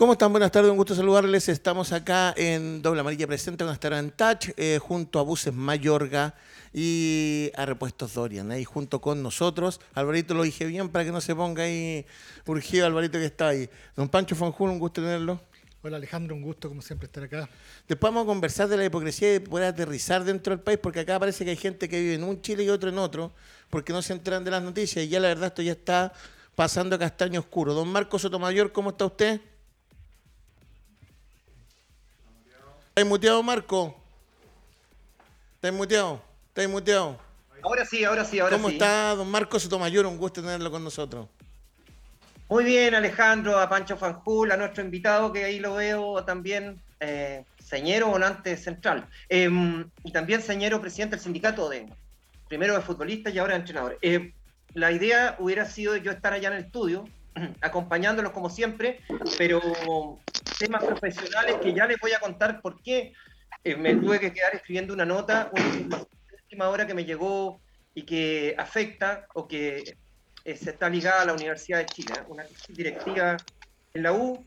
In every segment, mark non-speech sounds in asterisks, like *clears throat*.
¿Cómo están? Buenas tardes, un gusto saludarles. Estamos acá en Doble Amarilla Presente con en Touch, eh, junto a Buses Mayorga y a Repuestos Dorian, ahí junto con nosotros. Alvarito lo dije bien para que no se ponga ahí urgido Alvarito que está ahí. Don Pancho Fanjul, un gusto tenerlo. Hola Alejandro, un gusto como siempre estar acá. Después vamos a conversar de la hipocresía y poder aterrizar dentro del país, porque acá parece que hay gente que vive en un Chile y otro en otro, porque no se enteran de las noticias y ya la verdad esto ya está pasando castaño oscuro. Don Marco Sotomayor, ¿cómo está usted? ¿Está muteado, Marco? ¿Está muteado? ¿Está muteado? Ahora sí, ahora sí, ahora sí. ¿Cómo está don Marco Sotomayor? Un gusto tenerlo con nosotros. Muy bien, Alejandro, a Pancho Fanjul, a nuestro invitado, que ahí lo veo también, eh, señero volante central. Em, y también señero presidente del sindicato de, primero de futbolistas y ahora de entrenadores. Eh, la idea hubiera sido yo estar allá en el estudio, *clears throat* acompañándolos como siempre, pero temas profesionales que ya les voy a contar por qué eh, me tuve que quedar escribiendo una nota, una última hora que me llegó y que afecta o que eh, se está ligada a la Universidad de Chile, ¿eh? una directiva en la U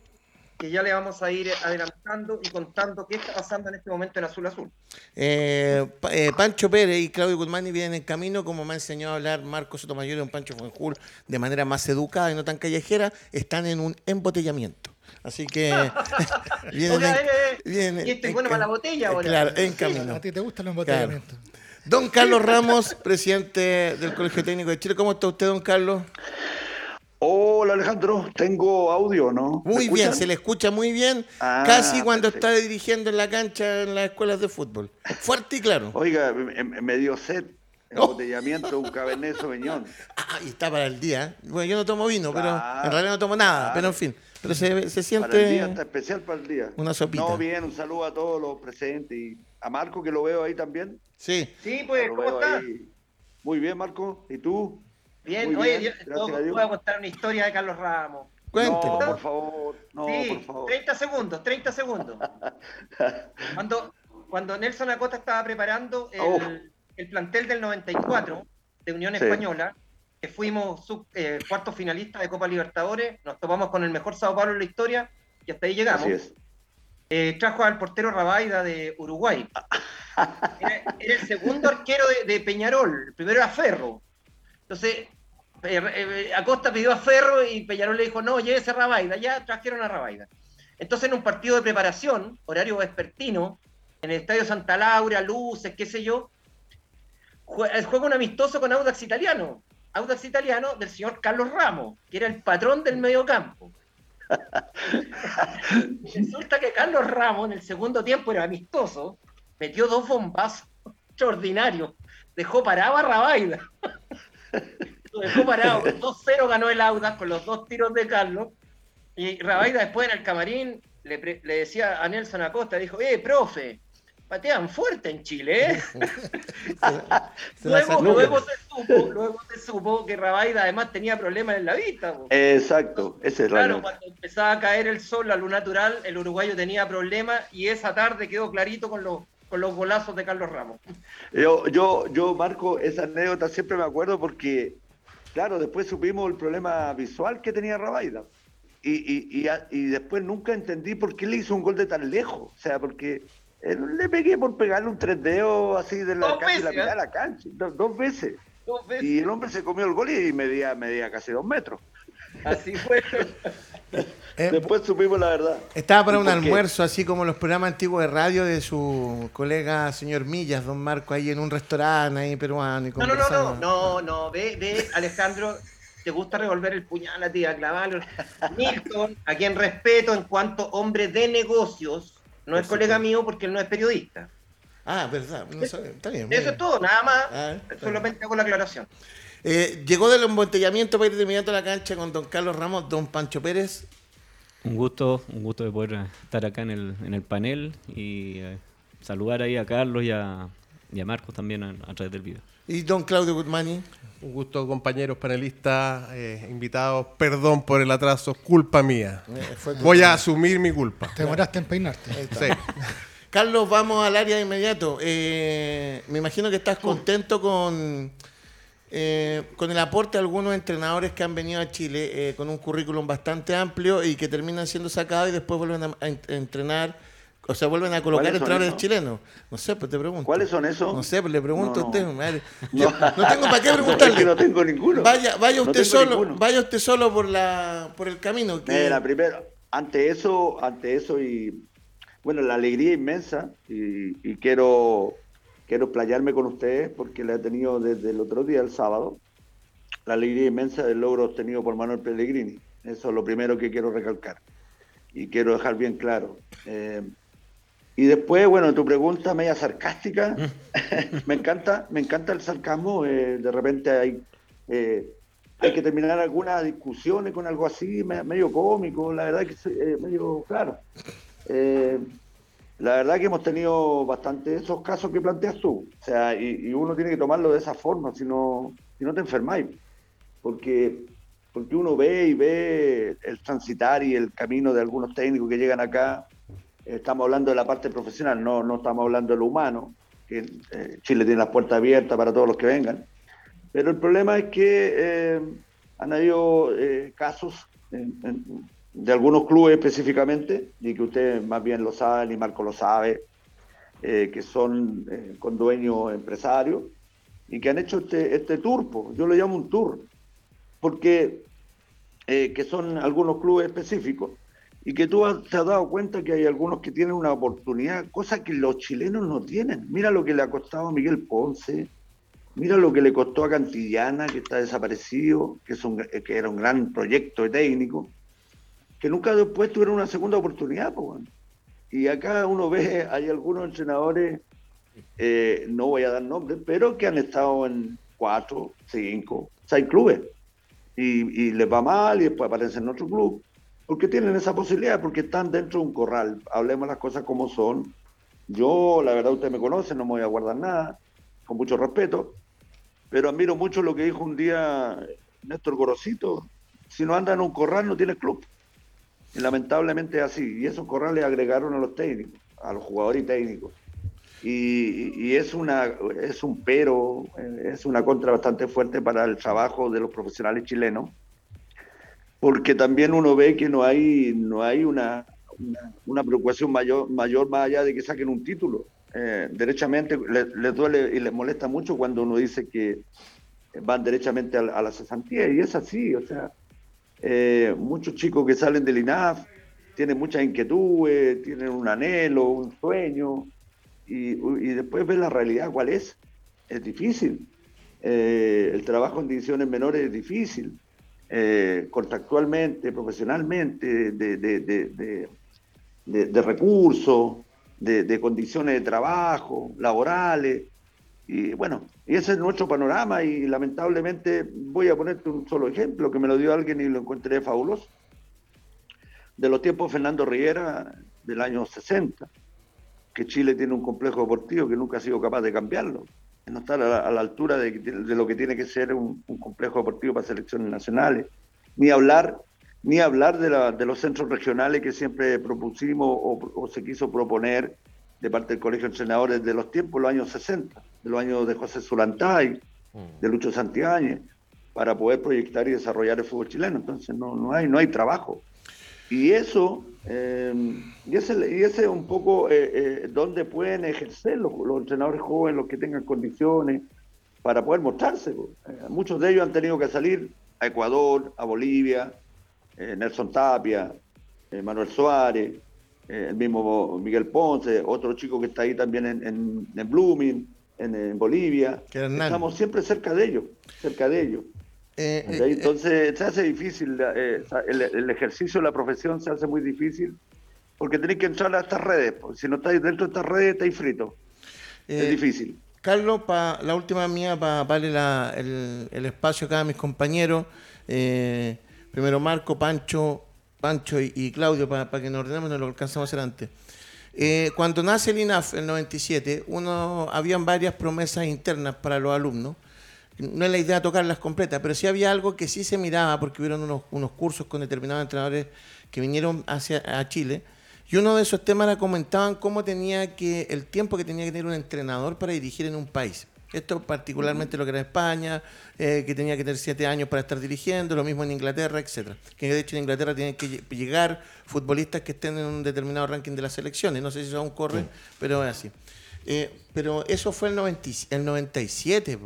que ya le vamos a ir adelantando y contando qué está pasando en este momento en Azul Azul. Eh, Pancho Pérez y Claudio Guzmán vienen en camino, como me ha enseñado a hablar Marcos Sotomayor y un Pancho Fuenjul de manera más educada y no tan callejera, están en un embotellamiento. Así que *laughs* *laughs* vienen, y este bueno para la botella ahora. Claro, en camino. a ti te gustan los embotellamientos. Don Carlos Ramos, presidente del Colegio Técnico de Chile. ¿Cómo está usted, don Carlos? Alejandro, tengo audio, ¿no? Muy bien, se le escucha muy bien, ah, casi cuando está dirigiendo en la cancha en las escuelas de fútbol. Fuerte y claro. Oiga, me, dio sed, *laughs* embotellamiento, un cabernet sauvignon. Ah, y está para el día. Bueno, yo no tomo vino, pero en realidad no tomo nada, pero en fin. Pero se, se siente... Para el día, está especial para el día. Una sopita. No, bien, un saludo a todos los presentes y a Marco que lo veo ahí también. Sí. Sí, pues, ¿cómo estás? Muy bien, Marco. ¿Y tú? Bien, oye, voy a contar una historia de Carlos Ramos. Cuéntelo. No, por favor. No, sí, por favor. 30 segundos, 30 segundos. *laughs* cuando, cuando Nelson Acosta estaba preparando el, oh. el plantel del 94 de Unión Española, que fuimos sub, eh, cuarto finalista de Copa Libertadores, nos topamos con el mejor Sao Paulo en la historia y hasta ahí llegamos. Así es. Eh, trajo al portero Rabaida de Uruguay. *laughs* Era, el segundo arquero de, Peñarol, el primero era Ferro. Entonces, Acosta pidió a Ferro y Peñarol le dijo, no, llévese a Rabaida, ya trajeron a Rabaida. Entonces, en un partido de preparación, horario vespertino, en el Estadio Santa Laura, luces, qué sé yo, juega un amistoso con Audax Italiano. Audax Italiano del señor Carlos Ramos, que era el patrón del mediocampo. *laughs* Resulta que Carlos Ramos en el segundo tiempo era amistoso, metió dos bombazos extraordinarios, dejó parado a Rabaida. *laughs* Lo dejó parado, 2-0 ganó el Audax con los dos tiros de Carlos. Y Rabaida después en el camarín le, le decía a Nelson Acosta, dijo, eh, profe, patean fuerte en Chile, ¿eh? *laughs* luego, luego, se supo, luego, se supo, que Rabaida además tenía problemas en la vista. Exacto, ese es Claro, cuando empezaba a caer el sol, la luz natural, el uruguayo tenía problemas y esa tarde quedó clarito con los, con los golazos de Carlos Ramos. Yo, yo, yo, Marco, esa anécdota siempre me acuerdo porque, claro, después supimos el problema visual que tenía Rabaida. Y, y, y, y después nunca entendí por qué le hizo un gol de tan lejos. O sea, porque eh, le pegué por pegarle un tres dedos así de la, cancha, la, ¿eh? la cancha, dos, veces. Y el hombre se comió el gol y medía, medía casi dos metros. Así fue. *laughs* Eh, Después supimos la verdad. Estaba para un almuerzo, así como los programas antiguos de radio de su colega señor Millas, don Marco, ahí en un restaurante ahí peruano. Y no, no, no, no, no, no, ve, ve, Alejandro, te gusta revolver el puñal a ti, a clavarlo. *laughs* Milton, a quien respeto en cuanto hombre de negocios, no es colega mío porque él no es periodista. Ah, verdad. está bien, Eso es todo, nada más. Ah, solamente hago la aclaración. Eh, llegó del embotellamiento para ir de inmediato a la cancha con don Carlos Ramos, don Pancho Pérez. Un gusto, un gusto de poder estar acá en el, en el panel y eh, saludar ahí a Carlos y a, Marcos también a, través del video. ¿Y don Claudio Guzmani? Un gusto, compañeros panelistas, eh, invitados. Perdón por el atraso, culpa mía. Eh, Voy a asumir mi culpa. Te demoraste en peinarte. Sí. Carlos, vamos al área de inmediato. Eh, me imagino que estás contento con eh, con el aporte de algunos entrenadores que han venido a Chile eh, con un currículum bastante amplio y que terminan siendo sacados y después vuelven a, entrenar, o sea, vuelven a colocar entrenadores chilenos. No sé, pues te pregunto. ¿Cuáles son esos? No sé, pues le pregunto a usted. Madre. *laughs* no. tengo para qué *laughs* preguntarle. no tengo ninguno. Vaya, vaya usted solo, vaya usted solo por la por el camino. Mira, primero, ante eso, ante eso y bueno, la alegría inmensa y, quiero, quiero playarme con ustedes porque la he tenido desde el otro día, el sábado, la alegría inmensa del logro obtenido por Manuel Pellegrini. Eso es lo primero que quiero recalcar y quiero dejar bien claro. Eh, y después, bueno, tu pregunta media sarcástica, *laughs* me encanta, me encanta el sarcasmo, eh, de repente hay, eh, hay que terminar algunas discusiones con algo así, medio cómico, la verdad que es medio claro. Eh, la verdad que hemos tenido bastante esos casos que planteas tú. O sea, y, uno tiene que tomarlo de esa forma, si no, si no te enfermáis. Porque, porque uno ve y ve el transitar y el camino de algunos técnicos que llegan acá. Estamos hablando de la parte profesional, no, no estamos hablando de lo humano, que eh, Chile tiene las puertas abiertas para todos los que vengan. Pero el problema es que eh, han habido casos en, de algunos clubes específicamente, y que usted más bien lo sabe, y Marco lo sabe, eh, que son eh, con dueños empresarios, y que han hecho este, este tour, yo lo llamo un tour, porque eh, que son algunos clubes específicos, y que tú te has dado cuenta que hay algunos que tienen una oportunidad, cosa que los chilenos no tienen. Mira lo que le ha costado a Miguel Ponce, mira lo que le costó a Cantillana, que está desaparecido, que, es un, que era un gran proyecto técnico que nunca después tuvieron una segunda oportunidad. Y acá uno ve, hay algunos entrenadores, eh, no voy a dar nombres, pero que han estado en cuatro, cinco, seis clubes. Y, les va mal y después aparecen en otro club. Porque tienen esa posibilidad, porque están dentro de un corral. Hablemos las cosas como son. Yo, la verdad, usted me conoce, no me voy a guardar nada, con mucho respeto. Pero admiro mucho lo que dijo un día Néstor Gorosito. Si no anda en un corral, no tiene club. Y lamentablemente es así. Y esos corrales agregaron a los técnicos, a los jugadores y técnicos. Y, es, una, es un pero, es una contra bastante fuerte para el trabajo de los profesionales chilenos, porque también uno ve que no hay, no hay una, una, preocupación mayor, mayor más allá de que saquen un título. Eh, derechamente les, duele y les molesta mucho cuando uno dice que van derechamente a, a la cesantía, y es así, o sea, eh, muchos chicos que salen del INAF tienen muchas inquietudes, tienen un anhelo, un sueño, y, después ven la realidad cuál es. Es difícil. Eh, el trabajo en divisiones menores es difícil. Eh, contractualmente, profesionalmente, de, de, de recursos, de, condiciones de trabajo, laborales. Y bueno, ese es nuestro panorama y lamentablemente voy a ponerte un solo ejemplo que me lo dio alguien y lo encontré fabuloso. De los tiempos de Fernando Riera del año 60, que Chile tiene un complejo deportivo que nunca ha sido capaz de cambiarlo, no está a la, altura de, lo que tiene que ser un, complejo deportivo para selecciones nacionales, ni hablar ni hablar de, los centros regionales que siempre propusimos o, o se quiso proponer de parte del Colegio de Entrenadores de los tiempos, los años 60 de los años de José Zulantay, mm. de Lucho Santiáñez, para poder proyectar y desarrollar el fútbol chileno. Entonces no, no, hay, no hay trabajo. Y eso, eh, y, ese, y ese es un poco eh, eh, donde pueden ejercer los, entrenadores jóvenes, los que tengan condiciones, para poder mostrarse. muchos de ellos han tenido que salir a Ecuador, a Bolivia, Nelson Tapia, Manuel Suárez, el mismo Miguel Ponce, otro chico que está ahí también en, en, en Blooming, en, Bolivia. Estamos siempre cerca de ellos, cerca de ellos. Eh, eh, entonces se hace difícil, eh, el, ejercicio de la profesión se hace muy difícil porque tenéis que entrar a estas redes. Si no estáis dentro de estas redes, estáis fritos. es difícil. Carlos, para la última mía, para darle el, espacio acá a mis compañeros, primero Marco, Pancho, Pancho y, Claudio, para, que nos ordenemos, nos lo alcanzamos adelante. Eh, cuando nace el INAF en el 97, uno, habían varias promesas internas para los alumnos. No es la idea tocarlas completas, pero sí había algo que sí se miraba, porque hubieron unos, unos cursos con determinados entrenadores que vinieron hacia a Chile. Y uno de esos temas era comentaban cómo tenía que, el tiempo que tenía que tener un entrenador para dirigir en un país. Esto particularmente lo que era España, eh, que tenía que tener siete años para estar dirigiendo, lo mismo en Inglaterra, etcétera. Que de hecho en Inglaterra tienen que llegar futbolistas que estén en un determinado ranking de las selecciones. No sé si eso aún corre, pero es así. Eh, pero eso fue el, 97,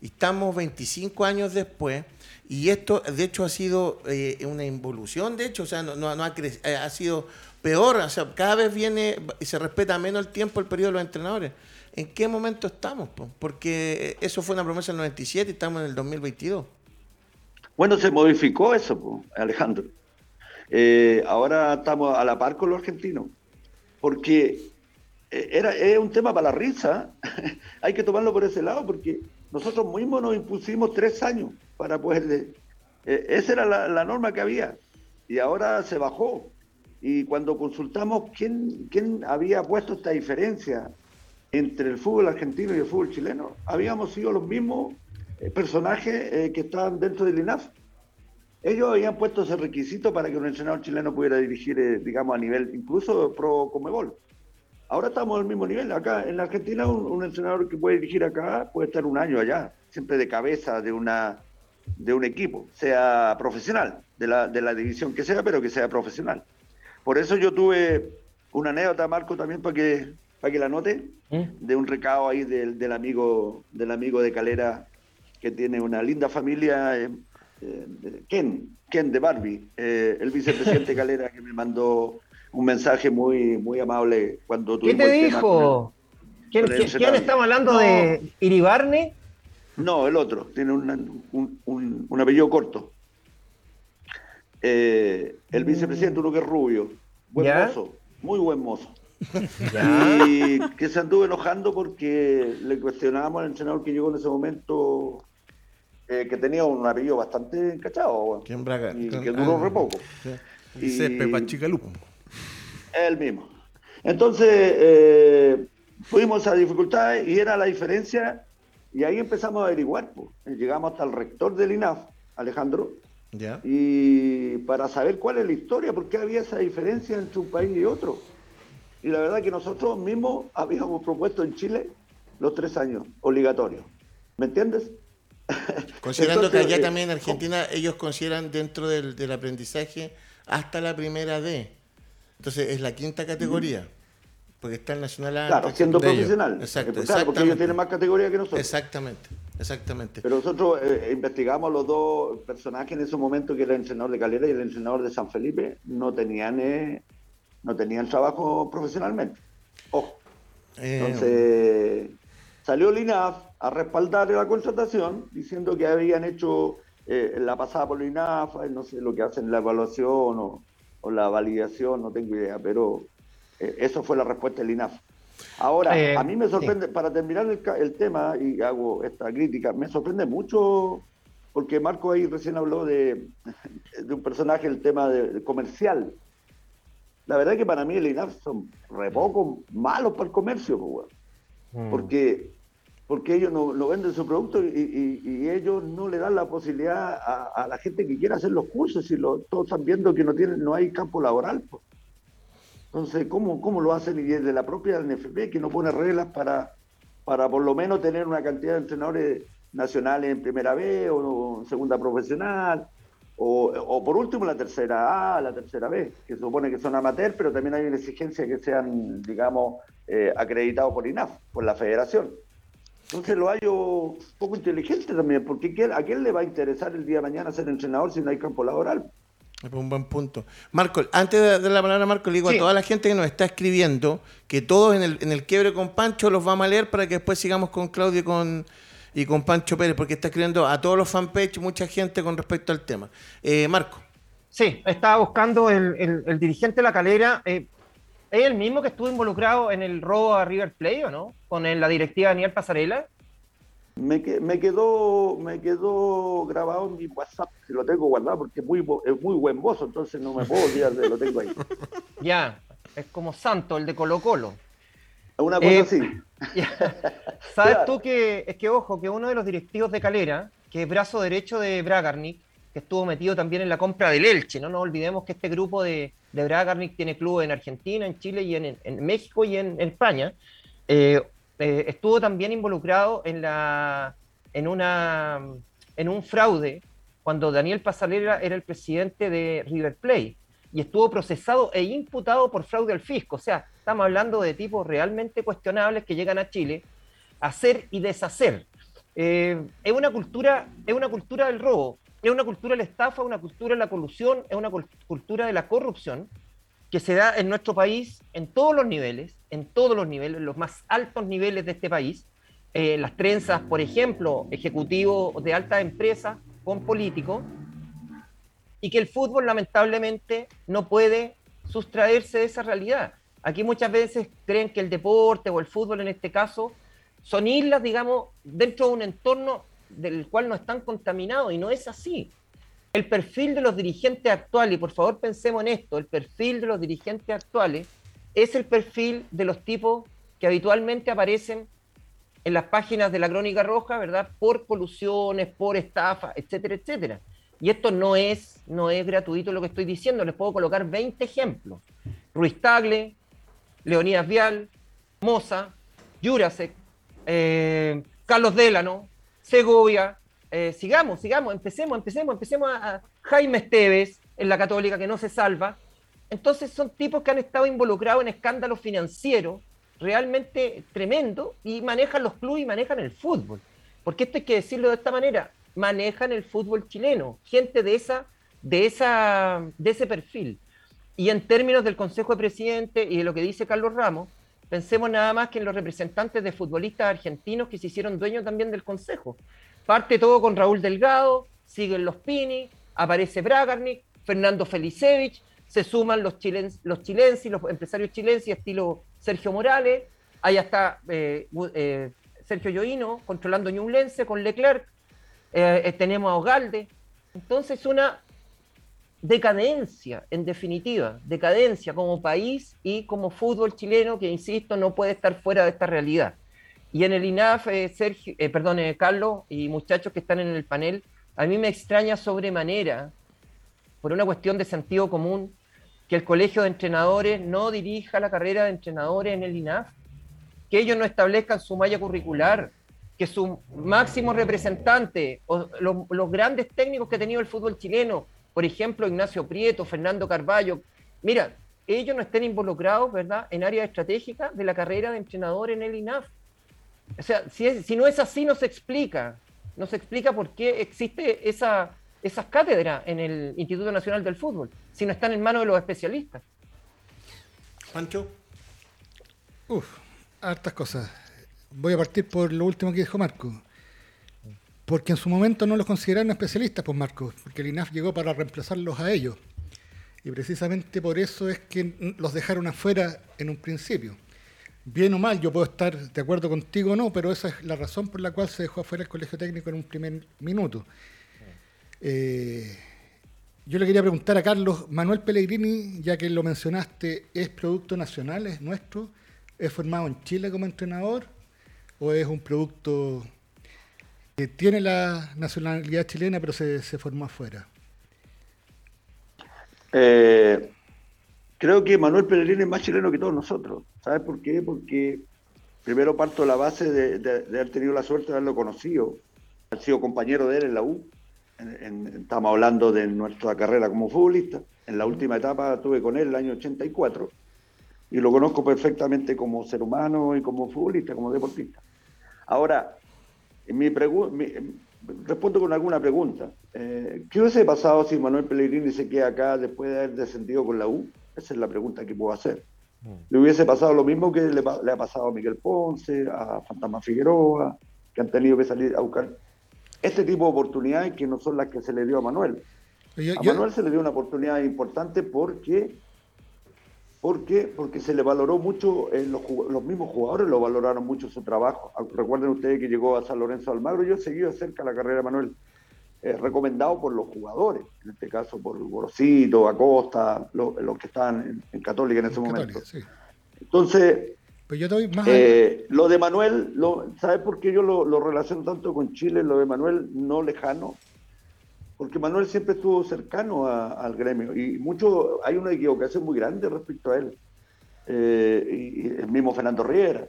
y estamos 25 años después. Y esto, de hecho, ha sido eh, una involución, de hecho, o sea, no, no, ha, ha sido peor, o sea, cada vez viene y se respeta menos el tiempo, el periodo de los entrenadores. ¿En qué momento estamos? Porque eso fue una promesa en el 97 y estamos en el 2022. Bueno, se modificó eso, Alejandro. Eh, ahora estamos a la par con los argentinos, porque eh, era, es un tema para la risa, *laughs* hay que tomarlo por ese lado, porque nosotros mismos nos impusimos tres años para poder... Eh, esa era la norma que había, y ahora se bajó. Y cuando consultamos quién, quién había puesto esta diferencia entre el fútbol argentino y el fútbol chileno, habíamos sido los mismos eh, personajes eh, que estaban dentro del INAF. Ellos habían puesto ese requisito para que un entrenador chileno pudiera dirigir, eh, digamos, a nivel incluso pro Comebol. Ahora estamos al mismo nivel. Acá en la Argentina, un, entrenador que puede dirigir acá puede estar un año allá, siempre de cabeza de, una, de un equipo, sea profesional, de la, de la división que sea, pero que sea profesional. Por eso yo tuve una anécdota, Marco, también para que, para que la note, ¿Mm? de un recado ahí del, del, amigo, del amigo de Calera que tiene una linda familia, eh, eh, Ken, Ken de Barbie, eh, el vicepresidente *laughs* Calera que me mandó un mensaje muy, muy amable cuando ¿Qué te dijo? ¿Quién, estaba hablando de Iribarne? No, el otro, tiene un, un, un apellido corto. Eh, el vicepresidente, uno que es rubio, buen mozo, muy buen mozo. Y que se anduvo enojando porque le cuestionábamos al entrenador que llegó en ese momento, eh, que tenía un apellido bastante encachado, y que duró re poco. Y El mismo. Entonces, eh, fuimos a dificultades y era la diferencia, y ahí empezamos a averiguar. Llegamos hasta el rector del INAF, Alejandro, y para saber cuál es la historia, por qué había esa diferencia entre un país y otro. Y la verdad que nosotros mismos habíamos propuesto en Chile los tres años obligatorios. ¿Me entiendes? *laughs* Considerando que allá eh, también en Argentina ellos consideran dentro del, aprendizaje hasta la primera D. Entonces es la quinta categoría. Porque está el nacional Claro, siendo profesional. Exacto, porque ellos tienen más categoría que nosotros. Exactamente, exactamente. Pero nosotros eh, investigamos los dos personajes en ese momento, que era el entrenador de Calera y el entrenador de San Felipe, no tenían, eh, no tenían trabajo profesionalmente. Ojo. Eh, Entonces, salió el INAF a respaldar la contratación, diciendo que habían hecho la pasada por el INAF, no sé lo que hacen la evaluación o, o la validación, no tengo idea, pero eh, eso fue la respuesta del INAF. Ahora, eh, a mí me sorprende, para terminar el, tema, y hago esta crítica, me sorprende mucho, porque Marco ahí recién habló de, *laughs* un personaje, el tema de, comercial. La verdad es que para mí el INAF son re poco malos para el comercio, mm. porque, porque ellos no, venden su producto y, ellos no le dan la posibilidad a, la gente que quiera hacer los cursos y lo, todos están viendo que no, tienen, no hay campo laboral. Pues. Entonces, ¿cómo, cómo lo hacen? Y desde la propia NFP, que no pone reglas para, para por lo menos tener una cantidad de entrenadores nacionales en primera B o, en segunda profesional, o, por último la tercera A, la tercera B, que supone que son amateurs, pero también hay una exigencia que sean, digamos, eh, acreditados por INAF, por la federación. Entonces lo hallo poco inteligente también, porque ¿a quién le va a interesar el día de mañana ser entrenador si no hay campo laboral? Es un buen punto. Marco, antes de dar la palabra a Marco, le digo a toda la gente que nos está escribiendo que todos en el, en el quiebre con Pancho los vamos a leer para que después sigamos con Claudio y con, y con Pancho Pérez, porque está escribiendo a todos los fanpage mucha gente con respecto al tema. Eh, Marco. Sí, estaba buscando el, el, dirigente de la calera. Eh, ¿Es el mismo que estuvo involucrado en el robo a River Plate o no? Con la directiva Daniel Pasarela. Me, me, quedó me quedó grabado en mi WhatsApp, que lo tengo guardado porque es muy, es muy buen mozo, entonces no me puedo olvidar de lo tengo ahí. *laughs* Ya, es como Santo, el de Colo Colo. Una cosa eh, así. *laughs* ¿Sabes tú que, es que, ojo, que uno de los directivos de Calera, que es brazo derecho de Bragarnik, que estuvo metido también en la compra del Elche, no nos olvidemos que este grupo de, de Bragarnik tiene clubes en Argentina, en Chile y en, en México y en, España. Eh, eh, estuvo también involucrado en, la, en, una, en un fraude cuando Daniel Pasalera era el presidente de River Plate y estuvo procesado e imputado por fraude al fisco. O sea, estamos hablando de tipos realmente cuestionables que llegan a Chile a hacer y deshacer. Eh, es, una cultura, es una cultura del robo, es una cultura de la estafa, una cultura de la colusión, es una cultura de la corrupción que se da en nuestro país en todos los niveles, en todos los niveles, los más altos niveles de este país. Eh, las trenzas, por ejemplo, ejecutivos de altas empresas con políticos, y que el fútbol lamentablemente no puede sustraerse de esa realidad. Aquí muchas veces creen que el deporte o el fútbol en este caso son islas, digamos, dentro de un entorno del cual no están contaminados y no es así. El perfil de los dirigentes actuales, y por favor pensemos en esto, el perfil de los dirigentes actuales es el perfil de los tipos que habitualmente aparecen en las páginas de la Crónica Roja, ¿verdad? Por colusiones, por estafa, etcétera, etcétera. Y esto no es, no es gratuito lo que estoy diciendo, les puedo colocar 20 ejemplos. Ruiz Tagle, Leonidas Vial, Moza, Jurasek, eh, Carlos Delano, Segovia, eh, sigamos, sigamos, empecemos, empecemos, empecemos a, Jaime Esteves en la Católica que no se salva. Entonces son tipos que han estado involucrados en escándalos financieros realmente tremendo y manejan los clubes y manejan el fútbol. Porque esto hay que decirlo de esta manera manejan el fútbol chileno, gente de, esa, de, esa, de ese perfil. Y en términos del Consejo de Presidente y de lo que dice Carlos Ramos, pensemos nada más que en los representantes de futbolistas argentinos que se hicieron dueños también del Consejo. Parte todo con Raúl Delgado, siguen los Pini, aparece Bragarnik, Fernando Felicevich, se suman los, chilens, los chilenses, los empresarios chilenses, estilo Sergio Morales, ahí está eh, eh, Sergio Yoino controlando Ñublense con Leclerc, eh, eh, tenemos a Ogalde. Entonces, una decadencia, en definitiva, decadencia como país y como fútbol chileno que, insisto, no puede estar fuera de esta realidad. Y en el INAF, eh, Sergio, perdón, Carlos y muchachos que están en el panel, a mí me extraña sobremanera, por una cuestión de sentido común, que el colegio de entrenadores no dirija la carrera de entrenadores en el INAF, que ellos no establezcan su malla curricular, que su máximo representante, o los grandes técnicos que ha tenido el fútbol chileno, por ejemplo, Ignacio Prieto, Fernando Carballo, mira, ellos no estén involucrados, ¿verdad?, en áreas estratégicas de la carrera de entrenador en el INAF. O sea, si, si no es así, no se explica. No se explica por qué existe esa, esas cátedras en el Instituto Nacional del Fútbol, si no están en manos de los especialistas. Pancho. Uf, hartas cosas voy a partir por lo último que dijo Marco. Porque en su momento no los consideraron especialistas, pues Marco, porque el INAF llegó para reemplazarlos a ellos. Y precisamente por eso es que los dejaron afuera en un principio. Bien o mal, yo puedo estar de acuerdo contigo o no, pero esa es la razón por la cual se dejó afuera el colegio técnico en un primer minuto. Eh, yo le quería preguntar a Carlos, Manuel Pellegrini, ya que lo mencionaste, ¿es producto nacional, es nuestro? ¿Es formado en Chile como entrenador? O es un producto que tiene la nacionalidad chilena pero se, formó afuera? Eh, creo que Manuel Pellegrini es más chileno que todos nosotros. ¿Sabes por qué? Porque primero parto de la base de, haber tenido la suerte de haberlo conocido, haber sido compañero de él en la U. estamos hablando de nuestra carrera como futbolista. En la última etapa estuve con él el año 84 y lo conozco perfectamente como ser humano y como futbolista, como deportista. Ahora, mi respondo con alguna pregunta. Eh, ¿Qué hubiese pasado si Manuel Pellegrini se queda acá después de haber descendido con la U? Esa es la pregunta que puedo hacer. Mm. Le hubiese pasado lo mismo que le, ha pasado a Miguel Ponce, a Fantasma Figueroa, que han tenido que salir a buscar este tipo de oportunidades que no son las que se le dio a Manuel. a Manuel se le dio una oportunidad importante porque ¿Por qué? Porque se le valoró mucho, eh, los, mismos jugadores lo valoraron mucho su trabajo. Ah, recuerden ustedes que llegó a San Lorenzo Almagro, yo he seguido cerca la carrera de Manuel, eh, recomendado por los jugadores, en este caso por Gorosito, Acosta, los, que estaban en, Católica en ese momento. Entonces, pues eh, lo de Manuel, lo, ¿sabes por qué yo lo, lo relaciono tanto con Chile? Lo de Manuel no lejano, porque Manuel siempre estuvo cercano al gremio y mucho hay una equivocación muy grande respecto a él. Eh, y, el mismo Fernando Riera.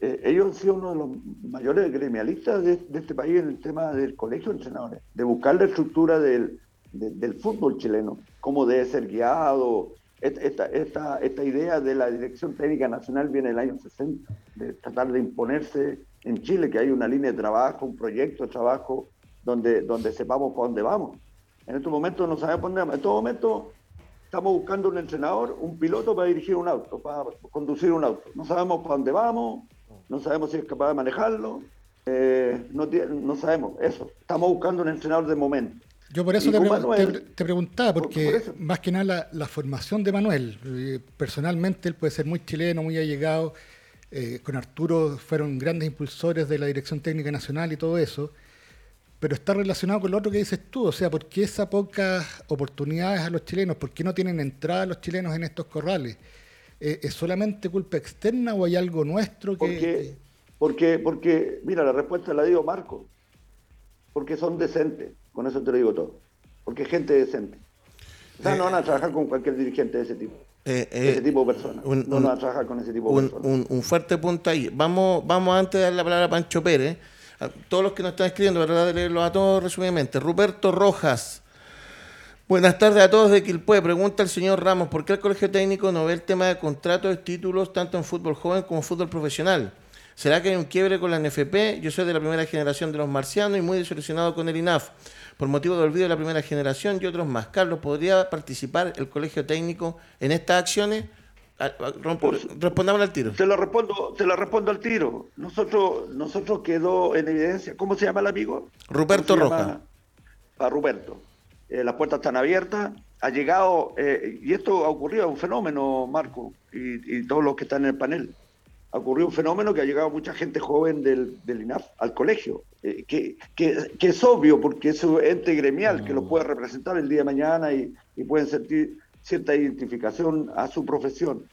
eh, ellos han sido uno de los mayores gremialistas de, este país en el tema del colegio de entrenadores, de buscar la estructura del, del fútbol chileno, cómo debe ser guiado. Esta, esta, esta idea de la Dirección Técnica Nacional viene del año 60, de tratar de imponerse en Chile, que hay una línea de trabajo, un proyecto de trabajo donde, donde sepamos para dónde vamos. En estos momentos no sabemos para dónde vamos. En estos momentos estamos buscando un entrenador, un piloto para dirigir un auto, para conducir un auto. No sabemos para dónde vamos, no sabemos si es capaz de manejarlo, eh, no, sabemos eso. Estamos buscando un entrenador de momento. Yo por eso te, preguntaba, porque más que nada la, formación de Manuel, eh, personalmente él puede ser muy chileno, muy allegado, eh, con Arturo fueron grandes impulsores de la Dirección Técnica Nacional y todo eso, pero está relacionado con lo otro que dices tú, o sea, ¿por qué esas pocas oportunidades a los chilenos? ¿Por qué no tienen entrada los chilenos en estos corrales? Eh, ¿Es solamente culpa externa o hay algo nuestro que...? Porque, porque, mira, la respuesta la digo Marco, porque son decentes, con eso te lo digo todo, porque es gente decente. O sea, no van a trabajar con cualquier dirigente de ese tipo. Eh, eh, ese tipo de personas. no van a trabajar con ese tipo de personas. Un, fuerte punto ahí. Vamos, vamos antes de dar la palabra a Pancho Pérez. A todos los que nos están escribiendo, ¿verdad? De leerlos a todos resumidamente. Ruperto Rojas Buenas tardes a todos de Quilpue. Pregunta el señor Ramos, ¿por qué el Colegio Técnico no ve el tema de contratos de títulos tanto en fútbol joven como en fútbol profesional? ¿Será que hay un quiebre con la NFP? Yo soy de la primera generación de los marcianos y muy desilusionado con el INAF. Por motivo de olvido de la primera generación y otros más. Carlos, ¿podría participar el Colegio Técnico en estas acciones? Ah, ah, respondamos al tiro. Te lo respondo, te lo respondo al tiro. Nosotros, nosotros quedó en evidencia. ¿Cómo se llama el amigo? Ruperto Roja. A Ruperto. Eh, las puertas están abiertas, ha llegado, eh, y esto ha ocurrido, un fenómeno, Marco, y, todos los que están en el panel, ha ocurrido un fenómeno que ha llegado mucha gente joven del, del INAF al colegio, eh, que, que, es obvio porque es un ente gremial que lo puede representar el día de mañana y, y pueden sentir cierta identificación a su profesión.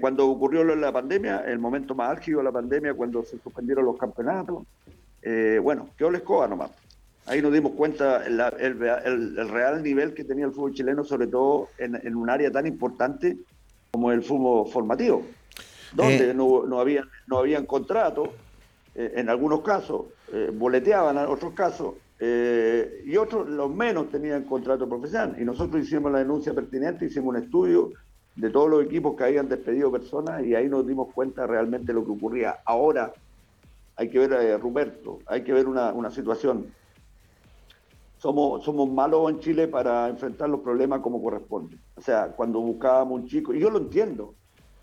cuando ocurrió la pandemia, el momento más álgido de la pandemia, cuando se suspendieron los campeonatos, bueno, quedó la escoba nomás. Ahí nos dimos cuenta el, el, real nivel que tenía el fútbol chileno, sobre todo en, un área tan importante como el fútbol formativo, donde eh. no, no, habían, no habían contratos, eh, en algunos casos, eh, boleteaban en otros casos, y otros, los menos, tenían contrato profesional. Y nosotros hicimos la denuncia pertinente, hicimos un estudio de todos los equipos que habían despedido personas y ahí nos dimos cuenta realmente de lo que ocurría. Ahora hay que ver, a Roberto, hay que ver una, una situación somos, somos malos en Chile para enfrentar los problemas como corresponde. O sea, cuando buscábamos un chico, y yo lo entiendo,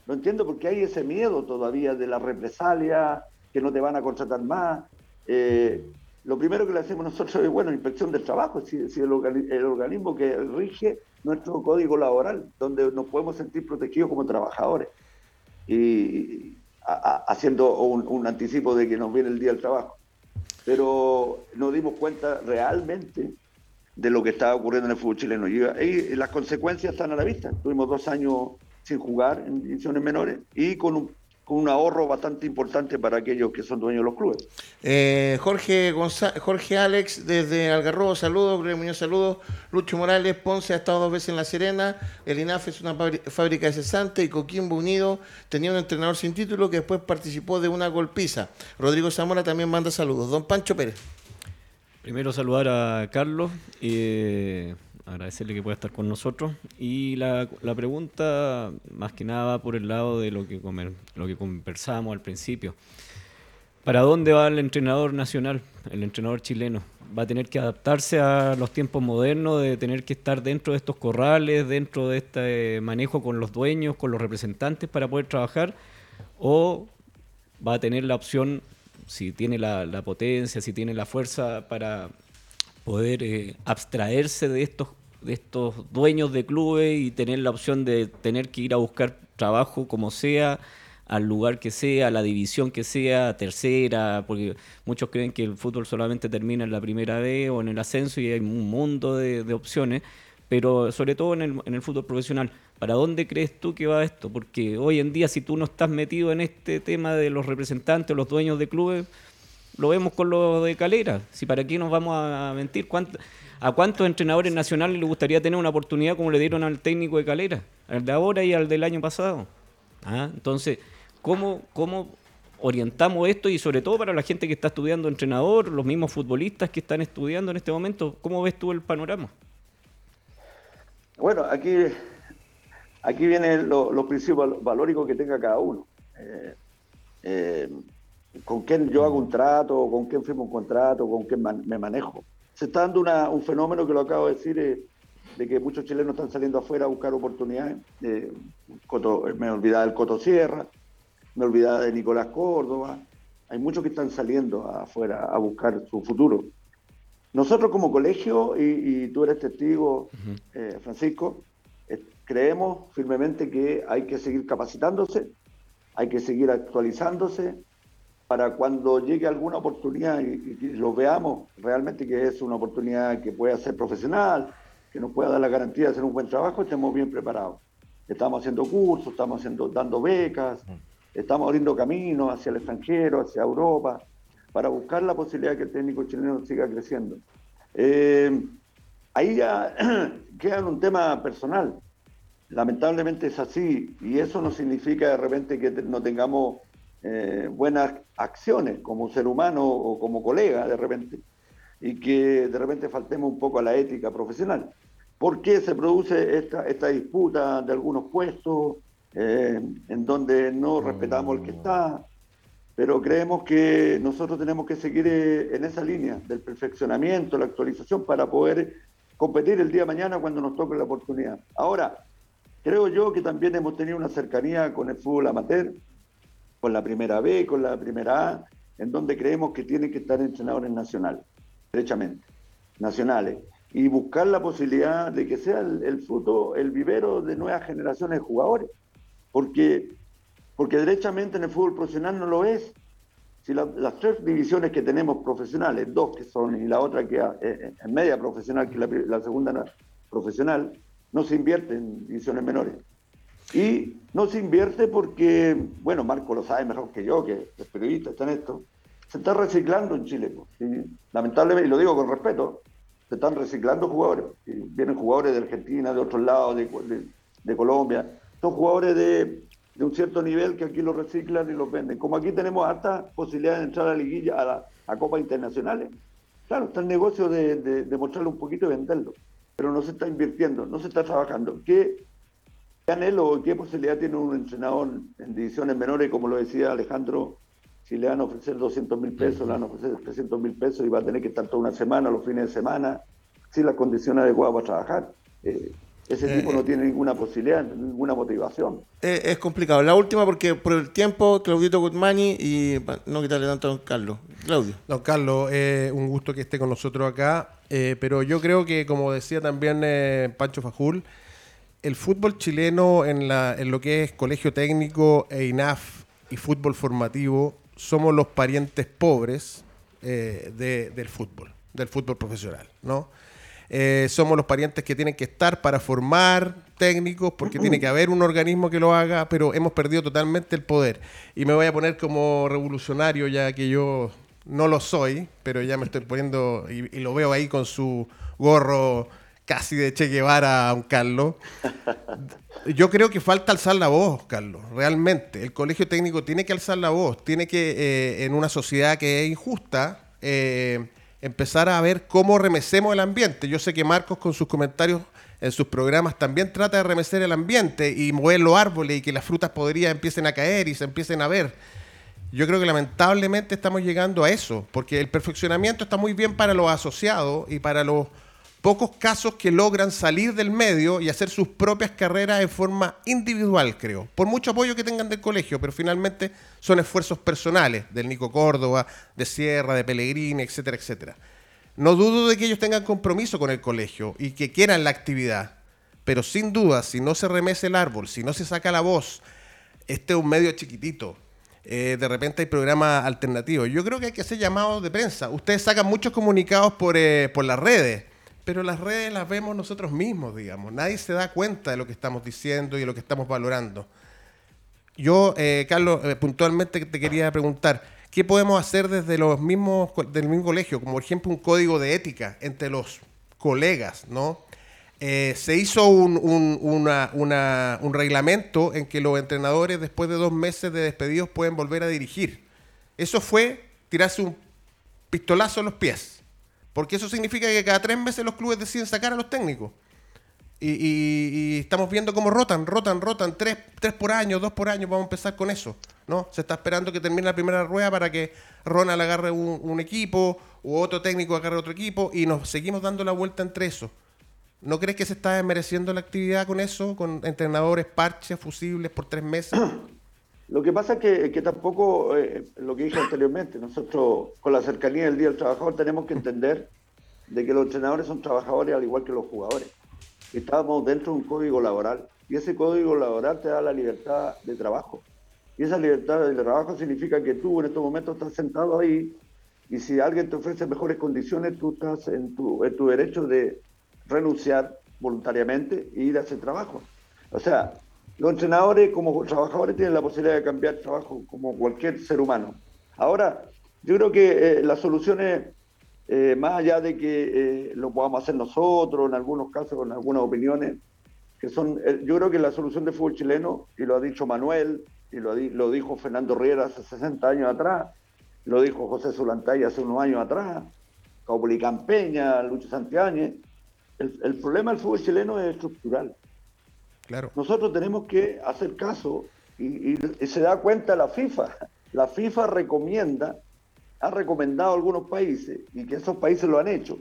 lo entiendo porque hay ese miedo todavía de la represalia, que no te van a contratar más. Eh, lo primero que le hacemos nosotros es, bueno, inspección del trabajo, si, el, organismo que rige nuestro código laboral, donde nos podemos sentir protegidos como trabajadores. Y haciendo un, un anticipo de que nos viene el día del trabajo pero nos dimos cuenta realmente de lo que estaba ocurriendo en el fútbol chileno. Y, las consecuencias están a la vista. Tuvimos dos años sin jugar en divisiones menores y con un con un ahorro bastante importante para aquellos que son dueños de los clubes. Eh, Jorge Jorge Alex desde Algarrobo, saludos, Greg Muñoz, saludos. Lucho Morales, Ponce ha estado dos veces en La Serena, el INAF es una fábrica de cesante y Coquimbo Unido tenía un entrenador sin título que después participó de una golpiza. Rodrigo Zamora también manda saludos. Don Pancho Pérez. Primero saludar a Carlos. y agradecerle que pueda estar con nosotros. Y la, la pregunta, más que nada, va por el lado de lo que, comer, lo que conversábamos al principio. ¿Para dónde va el entrenador nacional, el entrenador chileno? ¿Va a tener que adaptarse a los tiempos modernos, de tener que estar dentro de estos corrales, dentro de este manejo con los dueños, con los representantes para poder trabajar? ¿O va a tener la opción, si tiene la, la potencia, si tiene la fuerza para poder eh, abstraerse de estos, de estos dueños de clubes y tener la opción de tener que ir a buscar trabajo como sea, al lugar que sea, a la división que sea, tercera, porque muchos creen que el fútbol solamente termina en la primera vez o en el ascenso y hay un mundo de, opciones, pero sobre todo en el, en el fútbol profesional. ¿Para dónde crees tú que va esto? Porque hoy en día si tú no estás metido en este tema de los representantes, los dueños de clubes, lo vemos con lo de Calera. Si para qué nos vamos a mentir, ¿a cuántos entrenadores nacionales le gustaría tener una oportunidad como le dieron al técnico de Calera? Al de ahora y al del año pasado. ¿Ah? Entonces, ¿cómo, ¿cómo orientamos esto y sobre todo para la gente que está estudiando entrenador, los mismos futbolistas que están estudiando en este momento? ¿Cómo ves tú el panorama? Bueno, aquí, aquí vienen los principios valóricos que tenga cada uno. Eh, eh, con quién yo hago un trato, con quién firmo un contrato, con quién me manejo. Se está dando un fenómeno que lo acabo de decir, eh, de que muchos chilenos están saliendo afuera a buscar oportunidades. me olvidaba del Coto Sierra, me olvidaba de Nicolás Córdoba. Hay muchos que están saliendo afuera a buscar su futuro. Nosotros como colegio, y, tú eres testigo, eh, Francisco, eh, creemos firmemente que hay que seguir capacitándose, hay que seguir actualizándose para cuando llegue alguna oportunidad y, y, lo veamos realmente que es una oportunidad que pueda ser profesional, que nos pueda dar la garantía de hacer un buen trabajo, estemos bien preparados. Estamos haciendo cursos, estamos haciendo, dando becas, estamos abriendo caminos hacia el extranjero, hacia Europa, para buscar la posibilidad de que el técnico chileno siga creciendo. Eh, ahí ya *clears throat* queda un tema personal. Lamentablemente es así y eso no significa de repente que no tengamos eh, buenas acciones como ser humano o como colega de repente y que de repente faltemos un poco a la ética profesional. ¿Por qué se produce esta, esta disputa de algunos puestos eh, en donde no respetamos el que está? Pero creemos que nosotros tenemos que seguir eh, en esa línea del perfeccionamiento, la actualización para poder competir el día de mañana cuando nos toque la oportunidad. Ahora, creo yo que también hemos tenido una cercanía con el fútbol amateur, con la primera B, con la primera A, en donde creemos que tienen que estar entrenadores nacionales, derechamente, nacionales y buscar la posibilidad de que sea el, fruto, el vivero de nuevas generaciones de jugadores. Porque, porque derechamente en el fútbol profesional no lo es. Si las tres divisiones que tenemos profesionales, dos que son y la otra que es en media profesional, que la, la segunda profesional, no se invierte en divisiones menores. Y no se invierte porque, bueno, Marco lo sabe mejor que yo, que es periodista, está en esto, se está reciclando en Chile. Lamentablemente, y lo digo con respeto, se están reciclando jugadores. vienen jugadores de Argentina, de otros lados, de, Colombia. Son jugadores de, un cierto nivel que aquí los reciclan y los venden. Como aquí tenemos altas posibilidades de entrar a la liguilla, a, la, a copas internacionales, claro, está el negocio de, de, mostrarlo un poquito y venderlo. Pero no se está invirtiendo, no se está trabajando. ¿Qué, qué anhelo, qué posibilidad tiene un entrenador en divisiones menores, como lo decía Alejandro, si le van a ofrecer 200 mil pesos, le van a ofrecer 300 mil pesos y va a tener que estar toda una semana, los fines de semana, sin las condiciones adecuadas para trabajar. Eh, ese tipo no eh, tiene ninguna posibilidad, ninguna motivación. Eh, es complicado. La última, porque por el tiempo, Claudito Guzmani y no quitarle tanto a don Carlos. Claudio. Don Carlos, un gusto que esté con nosotros acá. pero yo creo que, como decía también Pancho Fajul, el fútbol chileno en, la, lo que es colegio técnico e INAF y fútbol formativo somos los parientes pobres eh, del fútbol, del fútbol profesional, ¿no? Eh, somos los parientes que tienen que estar para formar técnicos, porque tiene que haber un organismo que lo haga, pero hemos perdido totalmente el poder. Y me voy a poner como revolucionario, ya que yo no lo soy, pero ya me estoy poniendo, y lo veo ahí con su gorro casi de Che Guevara un Carlos. Yo creo que falta alzar la voz, Carlos, realmente. El colegio técnico tiene que alzar la voz, tiene que, eh, en una sociedad que es injusta, eh, empezar a ver cómo remecemos el ambiente. Yo sé que Marcos con sus comentarios en sus programas también trata de remecer el ambiente y mover los árboles y que las frutas podrías empiecen a caer y se empiecen a ver. Yo creo que lamentablemente estamos llegando a eso, porque el perfeccionamiento está muy bien para los asociados y para los pocos casos que logran salir del medio y hacer sus propias carreras en forma individual, creo. Por mucho apoyo que tengan del colegio, pero finalmente son esfuerzos personales del Nico Córdoba, de Sierra, de Pellegrini, etcétera, etcétera. No dudo de que ellos tengan compromiso con el colegio y que quieran la actividad, pero sin duda, si no se remece el árbol, si no se saca la voz, este es un medio chiquitito. Eh, de repente hay programas alternativos. Yo creo que hay que hacer llamados de prensa. Ustedes sacan muchos comunicados por, eh, por las redes pero las redes las vemos nosotros mismos, digamos. Nadie se da cuenta de lo que estamos diciendo y de lo que estamos valorando. Yo, eh, Carlos, eh, puntualmente te quería preguntar, ¿qué podemos hacer desde los mismos, del mismo colegio? Como por ejemplo un código de ética entre los colegas, ¿no? Eh, se hizo un, un reglamento en que los entrenadores después de dos meses de despedidos pueden volver a dirigir Eso fue tirarse un pistolazo en los pies. Porque eso significa que cada tres meses los clubes deciden sacar a los técnicos. Y, estamos viendo cómo rotan, rotan, rotan, tres, tres por año, dos por año, vamos a empezar con eso. ¿no? Se está esperando que termine la primera rueda para que Ronald agarre un, un equipo u otro técnico agarre otro equipo y nos seguimos dando la vuelta entre eso. ¿No crees que se está desmereciendo la actividad con eso? Con entrenadores, parches, fusibles por tres meses. *clears throat* Lo que pasa es que, tampoco, eh, lo que dije anteriormente, nosotros con la cercanía del Día del Trabajador tenemos que entender de que los entrenadores son trabajadores al igual que los jugadores. Estamos dentro de un código laboral y ese código laboral te da la libertad de trabajo. Y esa libertad de trabajo significa que tú en estos momentos estás sentado ahí y si alguien te ofrece mejores condiciones, tú estás en tu, en tu derecho de renunciar voluntariamente e ir a ese trabajo. O sea, los entrenadores como trabajadores tienen la posibilidad de cambiar trabajo como cualquier ser humano. Ahora, yo creo que eh, las soluciones, eh, más allá de que eh, lo podamos hacer nosotros, en algunos casos, con algunas opiniones, que son, eh, yo creo que la solución del fútbol chileno, y lo ha dicho Manuel, y lo, dijo Fernando Riera hace 60 años atrás, lo dijo José Zulantay hace unos años atrás, Caupoli Campeña, Lucho Santiáñez, el, el problema del fútbol chileno es estructural. Claro. Nosotros tenemos que hacer caso y, y- y se da cuenta la FIFA. La FIFA recomienda, ha recomendado a algunos países y que esos países lo han hecho,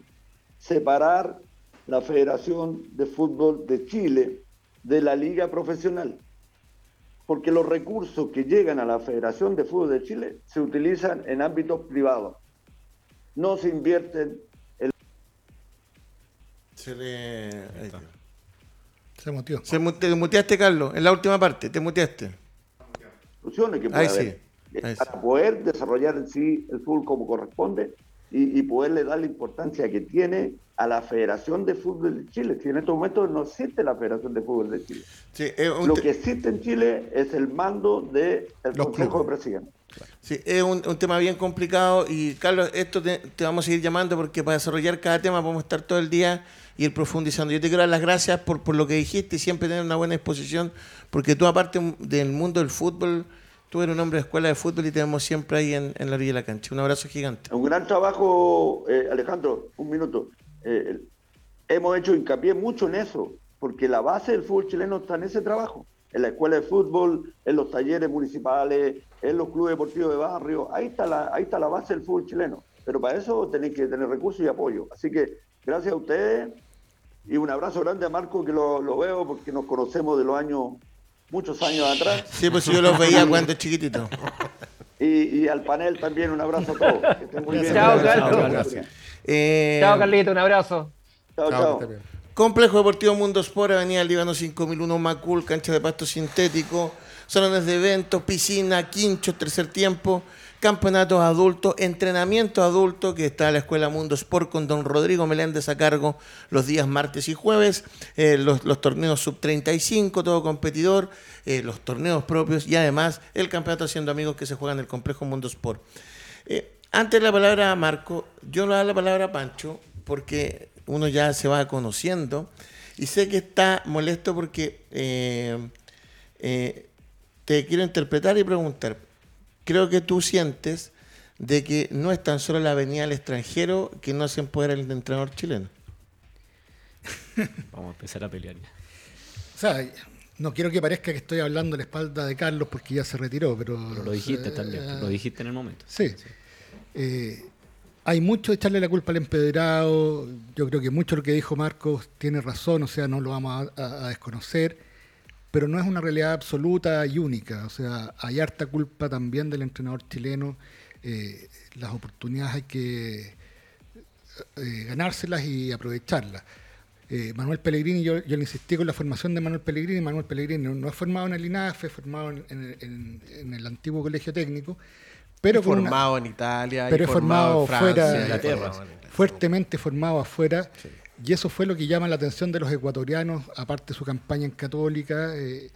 separar la Federación de Fútbol de Chile de la Liga Profesional. Porque los recursos que llegan a la Federación de Fútbol de Chile se utilizan en ámbitos privados. No se invierten en Se le... Se motió. Se mu- te muteaste, Carlos, en la última parte, te muteaste. soluciones que puede Ahí sí, haber ahí sí. para poder desarrollar en sí el fútbol como corresponde y, y poderle dar la importancia que tiene a la Federación de Fútbol de Chile, que en estos momentos no existe la Federación de Fútbol de Chile. Sí, es un, Lo que existe en Chile es el mando del Los Consejo clubes. de Presidentes. sí, es un, un tema bien complicado y Carlos, esto te, te vamos a seguir llamando porque para desarrollar cada tema podemos estar todo el día ir profundizando. Yo te quiero dar las gracias por, por lo que dijiste y siempre tener una buena exposición porque tú aparte del mundo del fútbol, tú eres un hombre de escuela de fútbol y te vemos siempre ahí en, en la orilla de la cancha. Un abrazo gigante. Un gran trabajo, eh, Alejandro, un minuto. Eh, hemos hecho hincapié mucho en eso, porque la base del fútbol chileno está en ese trabajo, en la escuela de fútbol, en los talleres municipales, en los clubes deportivos de barrio, ahí está la, ahí está la base del fútbol chileno. Pero para eso tenéis que tener recursos y apoyo. Así que gracias a ustedes y un abrazo grande a Marco, que lo, lo veo porque nos conocemos de los años, muchos años atrás. Sí, pues yo los veía cuando chiquitito. Y, y al panel también un abrazo a todos. Que estén muy bien. Chao. Carlos. Eh, Chao, Carlito, un abrazo. Chao, Chao, chao. Complejo Deportivo Mundo Sport, Avenida Líbano 5001, Macul, cancha de pasto sintético, salones de eventos, piscina, quincho, tercer tiempo, campeonatos adultos, entrenamiento adulto, que está la Escuela Mundo Sport con don Rodrigo Meléndez a cargo los días martes y jueves, eh, los, torneos sub-35, todo competidor, eh, los torneos propios y además el campeonato Haciendo Amigos que se juega en el Complejo Mundo Sport. Eh, antes la palabra a Marco, yo le dar la palabra a Pancho, porque uno ya se va conociendo y sé que está molesto porque eh, te quiero interpretar y preguntar. Creo que tú sientes de que no es tan solo la avenida al extranjero que no se empodera el entrenador chileno. Vamos a empezar a pelear ya. O sea, no quiero que parezca que estoy hablando a la espalda de Carlos porque ya se retiró, pero... Pero lo dijiste eh, también, lo dijiste en el momento. Sí. Eh, hay mucho de echarle la culpa al empedrado. Yo creo que mucho de lo que dijo Marcos tiene razón, o sea, no lo vamos a, a- a desconocer. Pero no es una realidad absoluta y única. O sea, hay harta culpa también del entrenador chileno. Eh, las oportunidades hay que eh, ganárselas y aprovecharlas. Eh, Manuel Pellegrini, yo, yo le insistí con la formación de Manuel Pellegrini. Manuel Pellegrini no, no es formado en el INAF, fue formado en, en- en- en el antiguo colegio técnico. Pero Y una- formado en Italia, pero es formado en Francia, fuera, y Inglaterra. formado en Inglaterra. fuertemente formado afuera. Y eso fue lo que llama la atención de los ecuatorianos, aparte de su campaña en Católica, eh,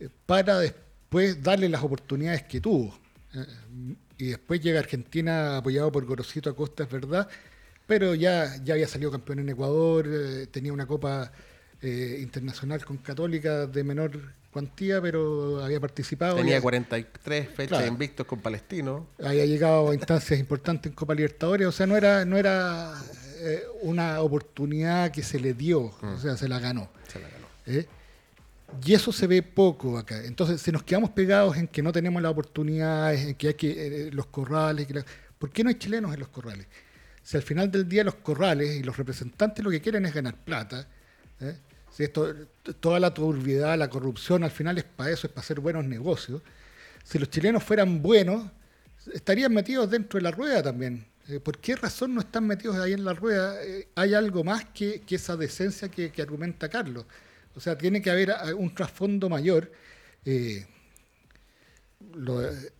eh, para después darle las oportunidades que tuvo. Eh, y después llega Argentina apoyado por Gorosito Acosta, es verdad, pero ya, ya había salido campeón en Ecuador, eh, tenía una copa internacional con Católica de menor cuantía, pero había participado. Tenía y- 43 fechas Claro. invictos con Palestino. había llegado a instancias importantes en Copa Libertadores, o sea, no era, no era eh, una oportunidad que se le dio, o sea, se la ganó. Se la ganó. ¿eh? Y eso se ve poco acá. Entonces, si nos quedamos pegados en que no tenemos las oportunidades, en que hay que eh, los corrales, que la- ¿por qué no hay chilenos en los corrales? Si al final del día los corrales y los representantes lo que quieren es ganar plata, ¿eh? si esto, toda la turbiedad, la corrupción, al final es para eso, es para hacer buenos negocios. Si los chilenos fueran buenos, estarían metidos dentro de la rueda también. Eh, ¿Por qué razón no están metidos ahí en la rueda? Eh, hay algo más que, esa decencia que, argumenta Carlos. O sea, tiene que haber ah, un trasfondo mayor, eh,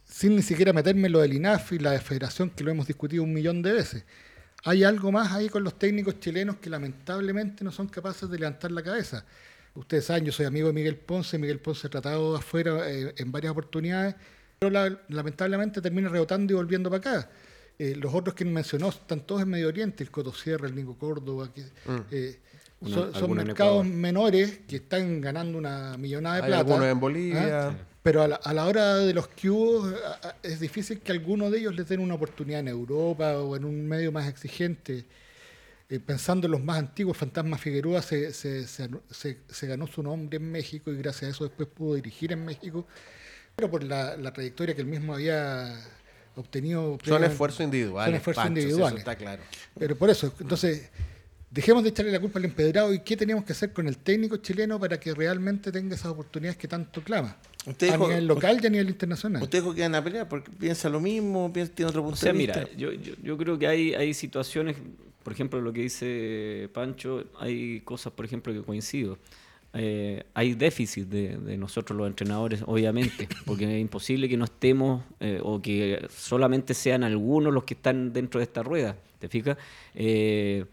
sin ni siquiera meterme en lo del INAF y la federación, que lo hemos discutido un millón de veces. Hay algo más ahí con los técnicos chilenos que lamentablemente no son capaces de levantar la cabeza. Ustedes saben, yo soy amigo de Miguel Ponce, Miguel Ponce ha tratado afuera eh, en varias oportunidades, pero la- lamentablemente termina rebotando y volviendo para acá. Eh, los otros que mencionó están todos en Medio Oriente, el Coto Sierra, el Nico Córdoba, que, eh, Una- son, mercados menores que están ganando una millonada de Hay plata. algunos en Bolivia. ¿ah? Pero a la, a la hora de los a- es difícil que alguno de ellos les den una oportunidad en Europa o en un medio más exigente. Eh, pensando en los más antiguos, Fantasma Figueroa se, se, se anu- se- se ganó su nombre en México y gracias a eso después pudo dirigir en México, pero por la, la trayectoria que él mismo había obtenido. Son esfuerzos individuales. Son esfuerzos Pancho, sí, individuales. Eso está claro. Pero por eso, entonces, dejemos de echarle la culpa al empedrado y qué tenemos que hacer con el técnico chileno para que realmente tenga esas oportunidades que tanto clama. Usted a dijo- nivel local y a nivel internacional. Usted dijo que iban a pelear porque piensa lo mismo, piensa, tiene otro punto O sea, de vista. mira, yo, yo, yo creo que hay, hay situaciones, por ejemplo, lo que dice Pancho, hay cosas, por ejemplo, que coincido. Eh, hay déficit de, nosotros los entrenadores, obviamente, porque es imposible que no estemos eh, o que solamente sean algunos los que están dentro de esta rueda. ¿Te fijas? Eh,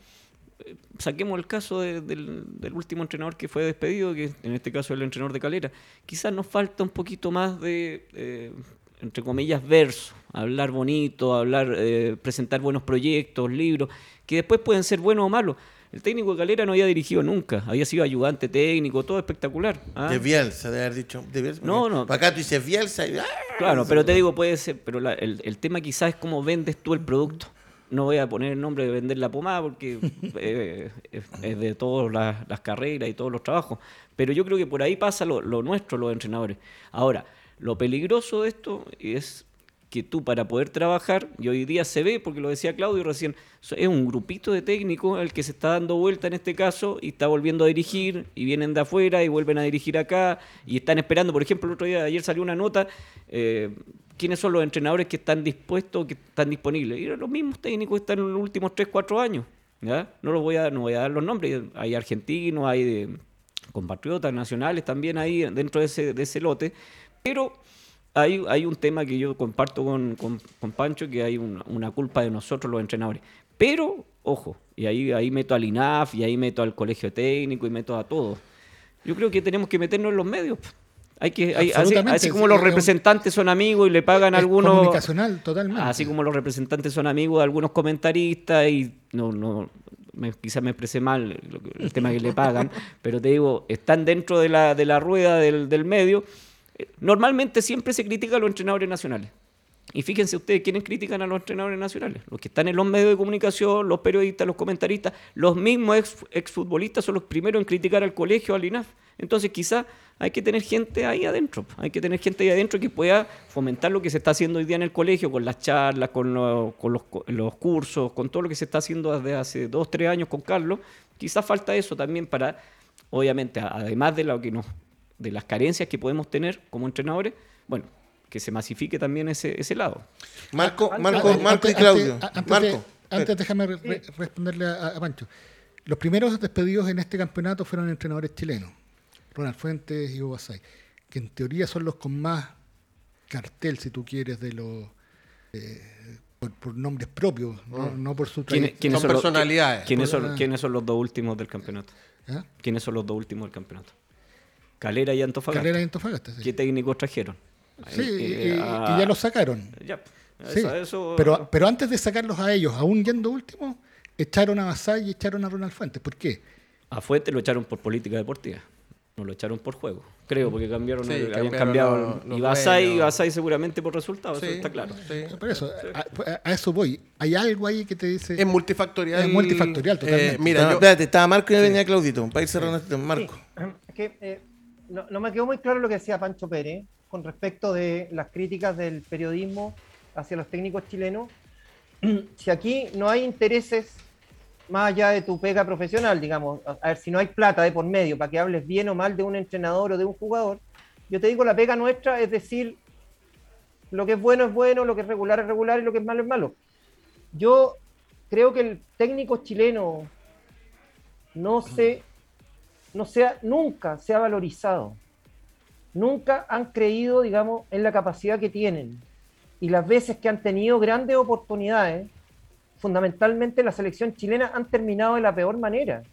saquemos el caso de- del, último entrenador que fue despedido, que en este caso es el entrenador de Calera. Quizás nos falta un poquito más de, entre comillas, verso, hablar bonito, hablar, presentar buenos proyectos, libros, que después pueden ser buenos o malos. El técnico de Calera no había dirigido nunca, había sido ayudante técnico, todo espectacular. ¿ah? De Bielsa, de haber dicho. De Bielsa, No, no. Para acá tú dices Bielsa y. ¡ah! Claro, pero te digo, puede ser, pero la- el, el tema quizás es cómo vendes tú el producto. No voy a poner el nombre de vender la pomada porque *laughs* eh, es, es de todas las, las carreras y todos los trabajos. Pero yo creo que por ahí pasa lo, lo nuestro, los entrenadores. Ahora, lo peligroso de esto es que tú para poder trabajar, y hoy día se ve, porque lo decía Claudio recién, es un grupito de técnicos el que se está dando vuelta en este caso y está volviendo a dirigir y vienen de afuera y vuelven a dirigir acá y están esperando, por ejemplo, el otro día, ayer salió una nota, eh, quiénes son los entrenadores que están dispuestos, que están disponibles. Y los mismos técnicos están en los últimos 3, 4 años. ¿ya? No los voy a, no voy a dar los nombres, hay argentinos, hay compatriotas nacionales también ahí dentro de ese, de ese lote, pero hay, hay un tema que yo comparto con, con- con Pancho, que hay una, una culpa de nosotros los entrenadores. Pero, ojo, y ahí, ahí meto al INAF, y ahí meto al colegio técnico, y meto a todos. Yo creo que tenemos que meternos en los medios. Hay que, hay- así, como los representantes son amigos y le pagan a Es algunos... comunicacional, totalmente. Así como los representantes son amigos de algunos comentaristas y no, no, me- quizás me expresé mal el tema que le pagan, *laughs* pero te digo, están dentro de la, de la rueda del, del medio. Eh, Normalmente siempre se critica a los entrenadores nacionales. Y fíjense ustedes quiénes critican a los entrenadores nacionales. Los que están en los medios de comunicación, los periodistas, los comentaristas, los mismos ex, exfutbolistas son los primeros en criticar al colegio, al INAF. Entonces quizás hay que tener gente ahí adentro. Hay que tener gente ahí adentro que pueda fomentar lo que se está haciendo hoy día en el colegio, con las charlas, con, lo- con los, cursos, con todo lo que se está haciendo desde hace dos, tres años con Carlos. Quizás falta eso también para, obviamente, además de lo que nos, de las carencias que podemos tener como entrenadores, bueno, que se masifique también ese, ese lado. Marco, Marco, Antes- Marco y Claudio. antes- antes Marco. antes déjame re- re- responderle a, a Pancho. Los primeros despedidos en este campeonato fueron entrenadores chilenos, Ronald Fuentes y Hugo Basay, que en teoría son los con más cartel, si tú quieres, de los eh, por, por nombres propios, no, no por su ¿Quiénes, trayectoria. quiénes Son los- personalidades. ¿quiénes, son, quiénes son los dos últimos del campeonato? ¿Ah? ¿Quiénes son los dos últimos del campeonato? Calera y Antofagasta. Carrera y Antofagasta. sí. ¿Qué técnicos trajeron? Sí, Eh, y, eh, y- a- y ya los sacaron. Ya, Sí, eso- eso- pero, pero antes de sacarlos a ellos, aún yendo último, echaron a Basay y echaron a Ronald Fuentes. ¿Por qué? A Fuente lo echaron por política deportiva. No lo echaron por juego, creo, porque cambiaron, Sí, el- habían cambiaron cambiado. los- los y Basay. Basay seguramente por resultados, Sí, eso está claro. sí. Por eso, a, a eso voy. Hay algo ahí que te dice. Es multifactorial. Es multifactorial, totalmente. Eh, mira, Estaba- yo, espérate, estaba Marco y venía Claudito. Para ir cerrando este Marco. Es que eh, no, me quedó muy claro lo que decía Pancho Pérez con respecto de las críticas del periodismo hacia los técnicos chilenos. *clears throat* Si aquí no hay intereses más allá de tu pega profesional, digamos, a a ver, si no hay plata de por medio para que hables bien o mal de un entrenador o de un jugador, yo te digo, la pega nuestra es decir, lo que es bueno es bueno, lo que es regular es regular y lo que es malo es malo. Yo creo que el técnico chileno no se no sea, nunca se ha valorizado. Nunca han creído, digamos, en la capacidad que tienen. Y las veces que han tenido grandes oportunidades, fundamentalmente la selección chilena han terminado de la peor manera.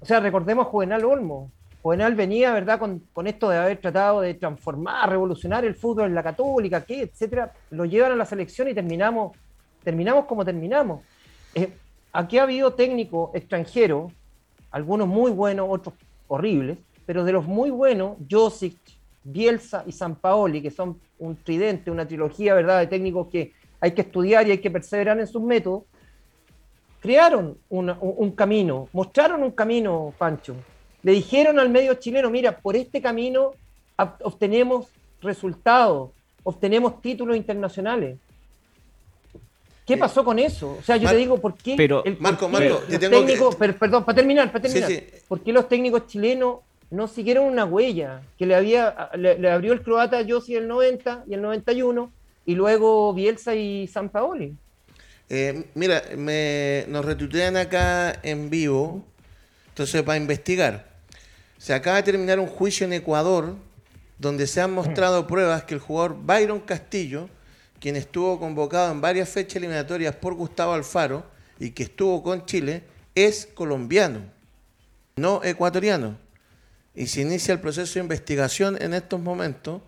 O sea, recordemos Juvenal Olmo. Juvenal venía, ¿verdad?, con, con esto de haber tratado de transformar, revolucionar el fútbol en la católica, que, etcétera. Lo llevan a la selección y terminamos, terminamos como terminamos. Eh, aquí ha habido técnicos extranjeros algunos muy buenos, otros horribles, pero de los muy buenos, Josic, Bielsa y Sampaoli, que son un tridente, una trilogía, ¿verdad?, de técnicos que hay que estudiar y hay que perseverar en sus métodos, crearon una- un, camino, mostraron un camino, Pancho. Le dijeron al medio chileno, mira, por este camino ob- obtenemos resultados, obtenemos títulos internacionales. ¿Qué Eh, pasó con eso? O sea, yo Mar- te digo, ¿por qué Pero- por Marco, qué Marco, los te tengo que- técnicos, per- perdón, para terminar, para terminar, sí. ¿por qué los técnicos chilenos no siguieron una huella que le había le, le abrió el croata a Yossi el 90 y el 91 y luego Bielsa y Sampaoli? Eh, mira, me, nos retuitean acá en vivo, entonces para investigar. Se acaba de terminar un juicio en Ecuador donde se han mostrado pruebas que el jugador Byron Castillo, quien estuvo convocado en varias fechas eliminatorias por Gustavo Alfaro y que estuvo con Chile, es colombiano, no ecuatoriano. Y se inicia el proceso de investigación en estos momentos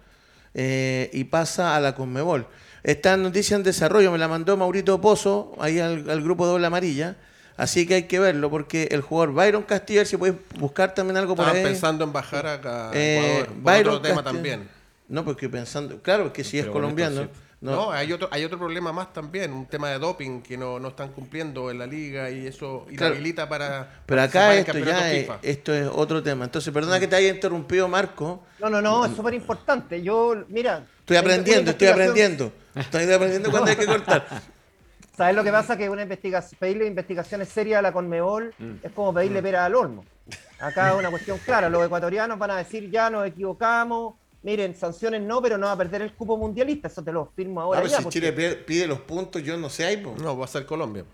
eh, y pasa a la Conmebol. Esta noticia en desarrollo me la mandó Maurito Pozo, ahí al, al grupo Doble Amarilla, así que hay que verlo, porque el jugador Byron Castillo, si puedes buscar también algo por estaban ahí. pensando en bajar acá a Eh, Ecuador. por Byron otro tema Castillo. también. No, porque pensando, claro, que si es Pero colombiano. sí. No, No, hay otro hay otro problema más también, un tema de doping que no, no están cumpliendo en la liga y eso Claro. inhabilita para pero acá en esto ya es, esto es otro tema. Entonces, perdona que te haya interrumpido, Marco. No, no, no, es súper importante. Yo, mira. Estoy aprendiendo, estoy aprendiendo. Estoy aprendiendo cuando hay que cortar. *laughs* ¿Sabes lo que pasa? Que una investigación, pedirle investigaciones serias a la Conmebol es como pedirle pera al olmo. Acá es una cuestión clara. Los ecuatorianos van a decir ya nos equivocamos. Miren, sanciones no, pero no va a perder el cupo mundialista. Eso te lo firmo Ah, ahora. pero ya, si porque- Chile pide- pide los puntos, yo no sé ahí, po. No, va a ser Colombia.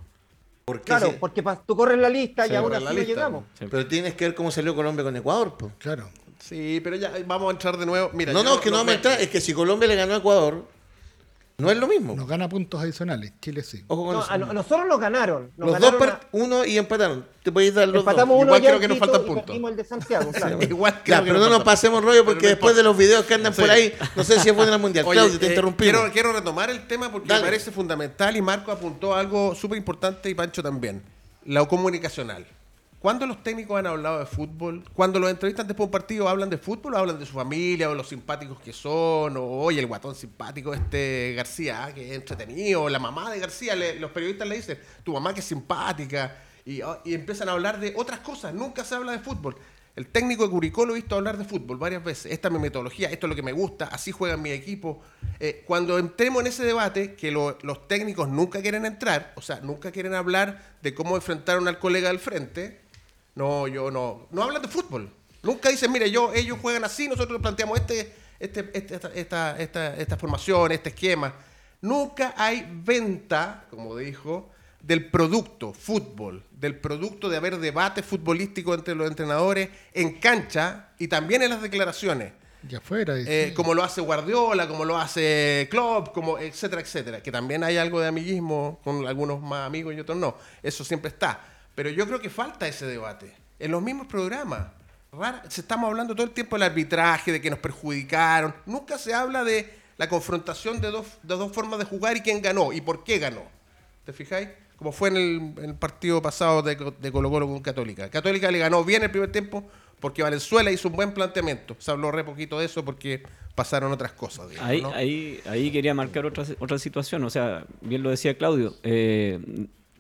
¿Por qué Claro, si- porque pa- tú corres la lista y aún así la no llegamos. Pero tienes que ver cómo salió Colombia con Ecuador, po. Claro. Sí, pero ya vamos a entrar de nuevo. Mira, No, no, es que no vamos a entrar. Es que si Colombia le ganó a Ecuador, no es lo mismo. Nos gana puntos adicionales. Chile sí. Ojo con No, eso. a no- nosotros nos ganaron. Nos los dos, ganaron a- uno y empataron. Te podéis dar los empatamos dos. uno Igual creo en que nos faltan puntos. el de Santiago, claro. Igual Ya, creo que *laughs* pero no nos pasemos rollo porque no después de los videos que andan Sí. por ahí, no sé si es bueno el mundial. Oye, Claudio, te eh, interrumpimos. quiero, quiero retomar el tema porque Dale. me parece fundamental y Marco apuntó algo súper importante y Pancho también. La comunicacional. ¿Cuándo los técnicos han hablado de fútbol? Cuando los entrevistan después de un partido hablan de fútbol hablan de su familia o los simpáticos que son o oye el guatón simpático este García ah, que es entretenido la mamá de García le- los periodistas le dicen tu mamá que es simpática y, ah, y empiezan a hablar de otras cosas nunca se habla de fútbol el técnico de Curicó lo he visto hablar de fútbol varias veces. Esta es mi metodología, esto es lo que me gusta, así juegan mi equipo. Eh, cuando entremos en ese debate, que lo- los técnicos nunca quieren entrar, o sea, nunca quieren hablar de cómo enfrentaron al colega del frente, no, yo no. No hablan de fútbol. Nunca dicen, mire, yo, ellos juegan así, nosotros planteamos este, este, este- esta, esta, esta, esta formación, este esquema. Nunca hay venta, como dijo, del producto fútbol, del producto de haber debate futbolístico entre los entrenadores en cancha y también en las declaraciones. Y afuera. y Eh, como lo hace Guardiola, como lo hace Klopp, como etcétera, etcétera. Que también hay algo de amiguismo con algunos más amigos y otros no. Eso siempre está. Pero yo creo que falta ese debate. En los mismos programas. Rara- se estamos hablando todo el tiempo del arbitraje, de que nos perjudicaron. Nunca se habla de la confrontación de dos, de dos formas de jugar y quién ganó y por qué ganó. ¿Te fijáis? Como fue en el, en el partido pasado de, Co- de Colo Colo con Católica. Católica le ganó bien el primer tiempo porque Valenzuela hizo un buen planteamiento. Se habló re poquito de eso porque pasaron otras cosas. digamos, Ahí, ¿no? ahí, ahí quería marcar otra, otra situación. O sea, bien lo decía Claudio, eh,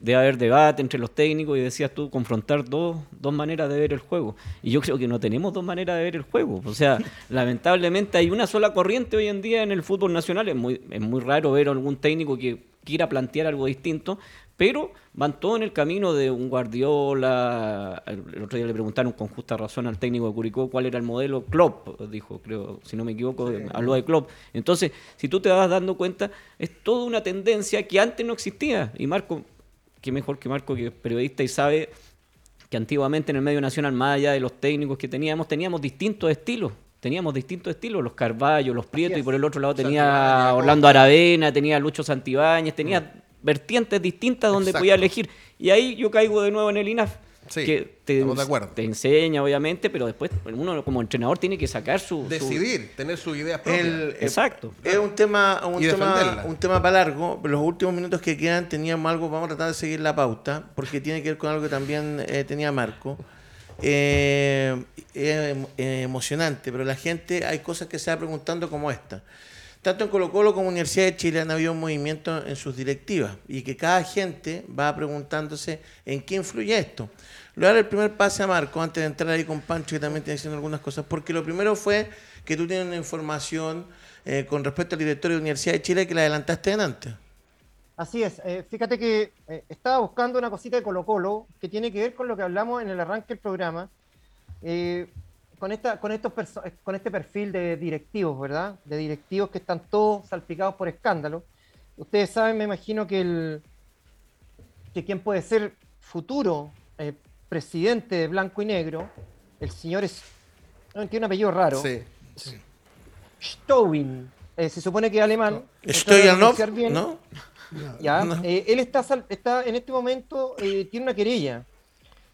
debe haber debate entre los técnicos y decías tú, confrontar dos, dos maneras de ver el juego. Y yo creo que no tenemos dos maneras de ver el juego. O sea, *laughs* lamentablemente hay una sola corriente hoy en día en el fútbol nacional. Es muy, es muy raro ver algún técnico que quiera plantear algo distinto, pero van todos en el camino de un Guardiola. El otro día le preguntaron con justa razón al técnico de Curicó cuál era el modelo. Klopp, dijo, creo, si no me equivoco, habló de Klopp. Entonces, si tú te vas dando cuenta, es toda una tendencia que antes no existía. Y Marco, qué mejor que Marco, que es periodista y sabe que antiguamente en el medio nacional, más allá de los técnicos que teníamos, teníamos distintos estilos. Teníamos distintos estilos, los Carballo, los Prieto, y por el otro lado tenía Santibáñez, Orlando Aravena, tenía Lucho Santibáñez, tenía vertientes distintas donde Exacto. podía elegir. Y ahí yo caigo de nuevo en el INAF, Sí, que te, estamos de acuerdo. te enseña, obviamente, pero después uno como entrenador tiene que sacar su... su- Decidir, tener sus ideas propias. El- Exacto. Es un tema, un tema, un tema para largo. Los últimos minutos que quedan teníamos algo, vamos a tratar de seguir la pauta, porque tiene que ver con algo que también eh, tenía Marco. Eh, es eh, emocionante, pero la gente, hay cosas que se va preguntando como esta. Tanto en Colo Colo como en Universidad de Chile han habido un movimiento en sus directivas y que cada gente va preguntándose en qué influye esto. Le voy a dar el primer pase a Marco antes de entrar ahí con Pancho que también tiene diciendo algunas cosas, porque lo primero fue que tú tienes una información eh, con respecto al directorio de Universidad de Chile que la adelantaste en antes. Así es, eh, fíjate que eh, estaba buscando una cosita de Colo Colo que tiene que ver con lo que hablamos en el arranque del programa, con, esta, con, estos eh, con este perfil de directivos, ¿verdad? De directivos que están todos salpicados por escándalo. Ustedes saben, me imagino que el que quien puede ser futuro eh, presidente de Blanco y Negro, el señor es, no, tiene un apellido raro, Sí. Stowin, eh, se supone que es alemán. Pronunciar bien. ¿no? *laughs* Ya, No. eh, él está, está en este momento, tiene una querella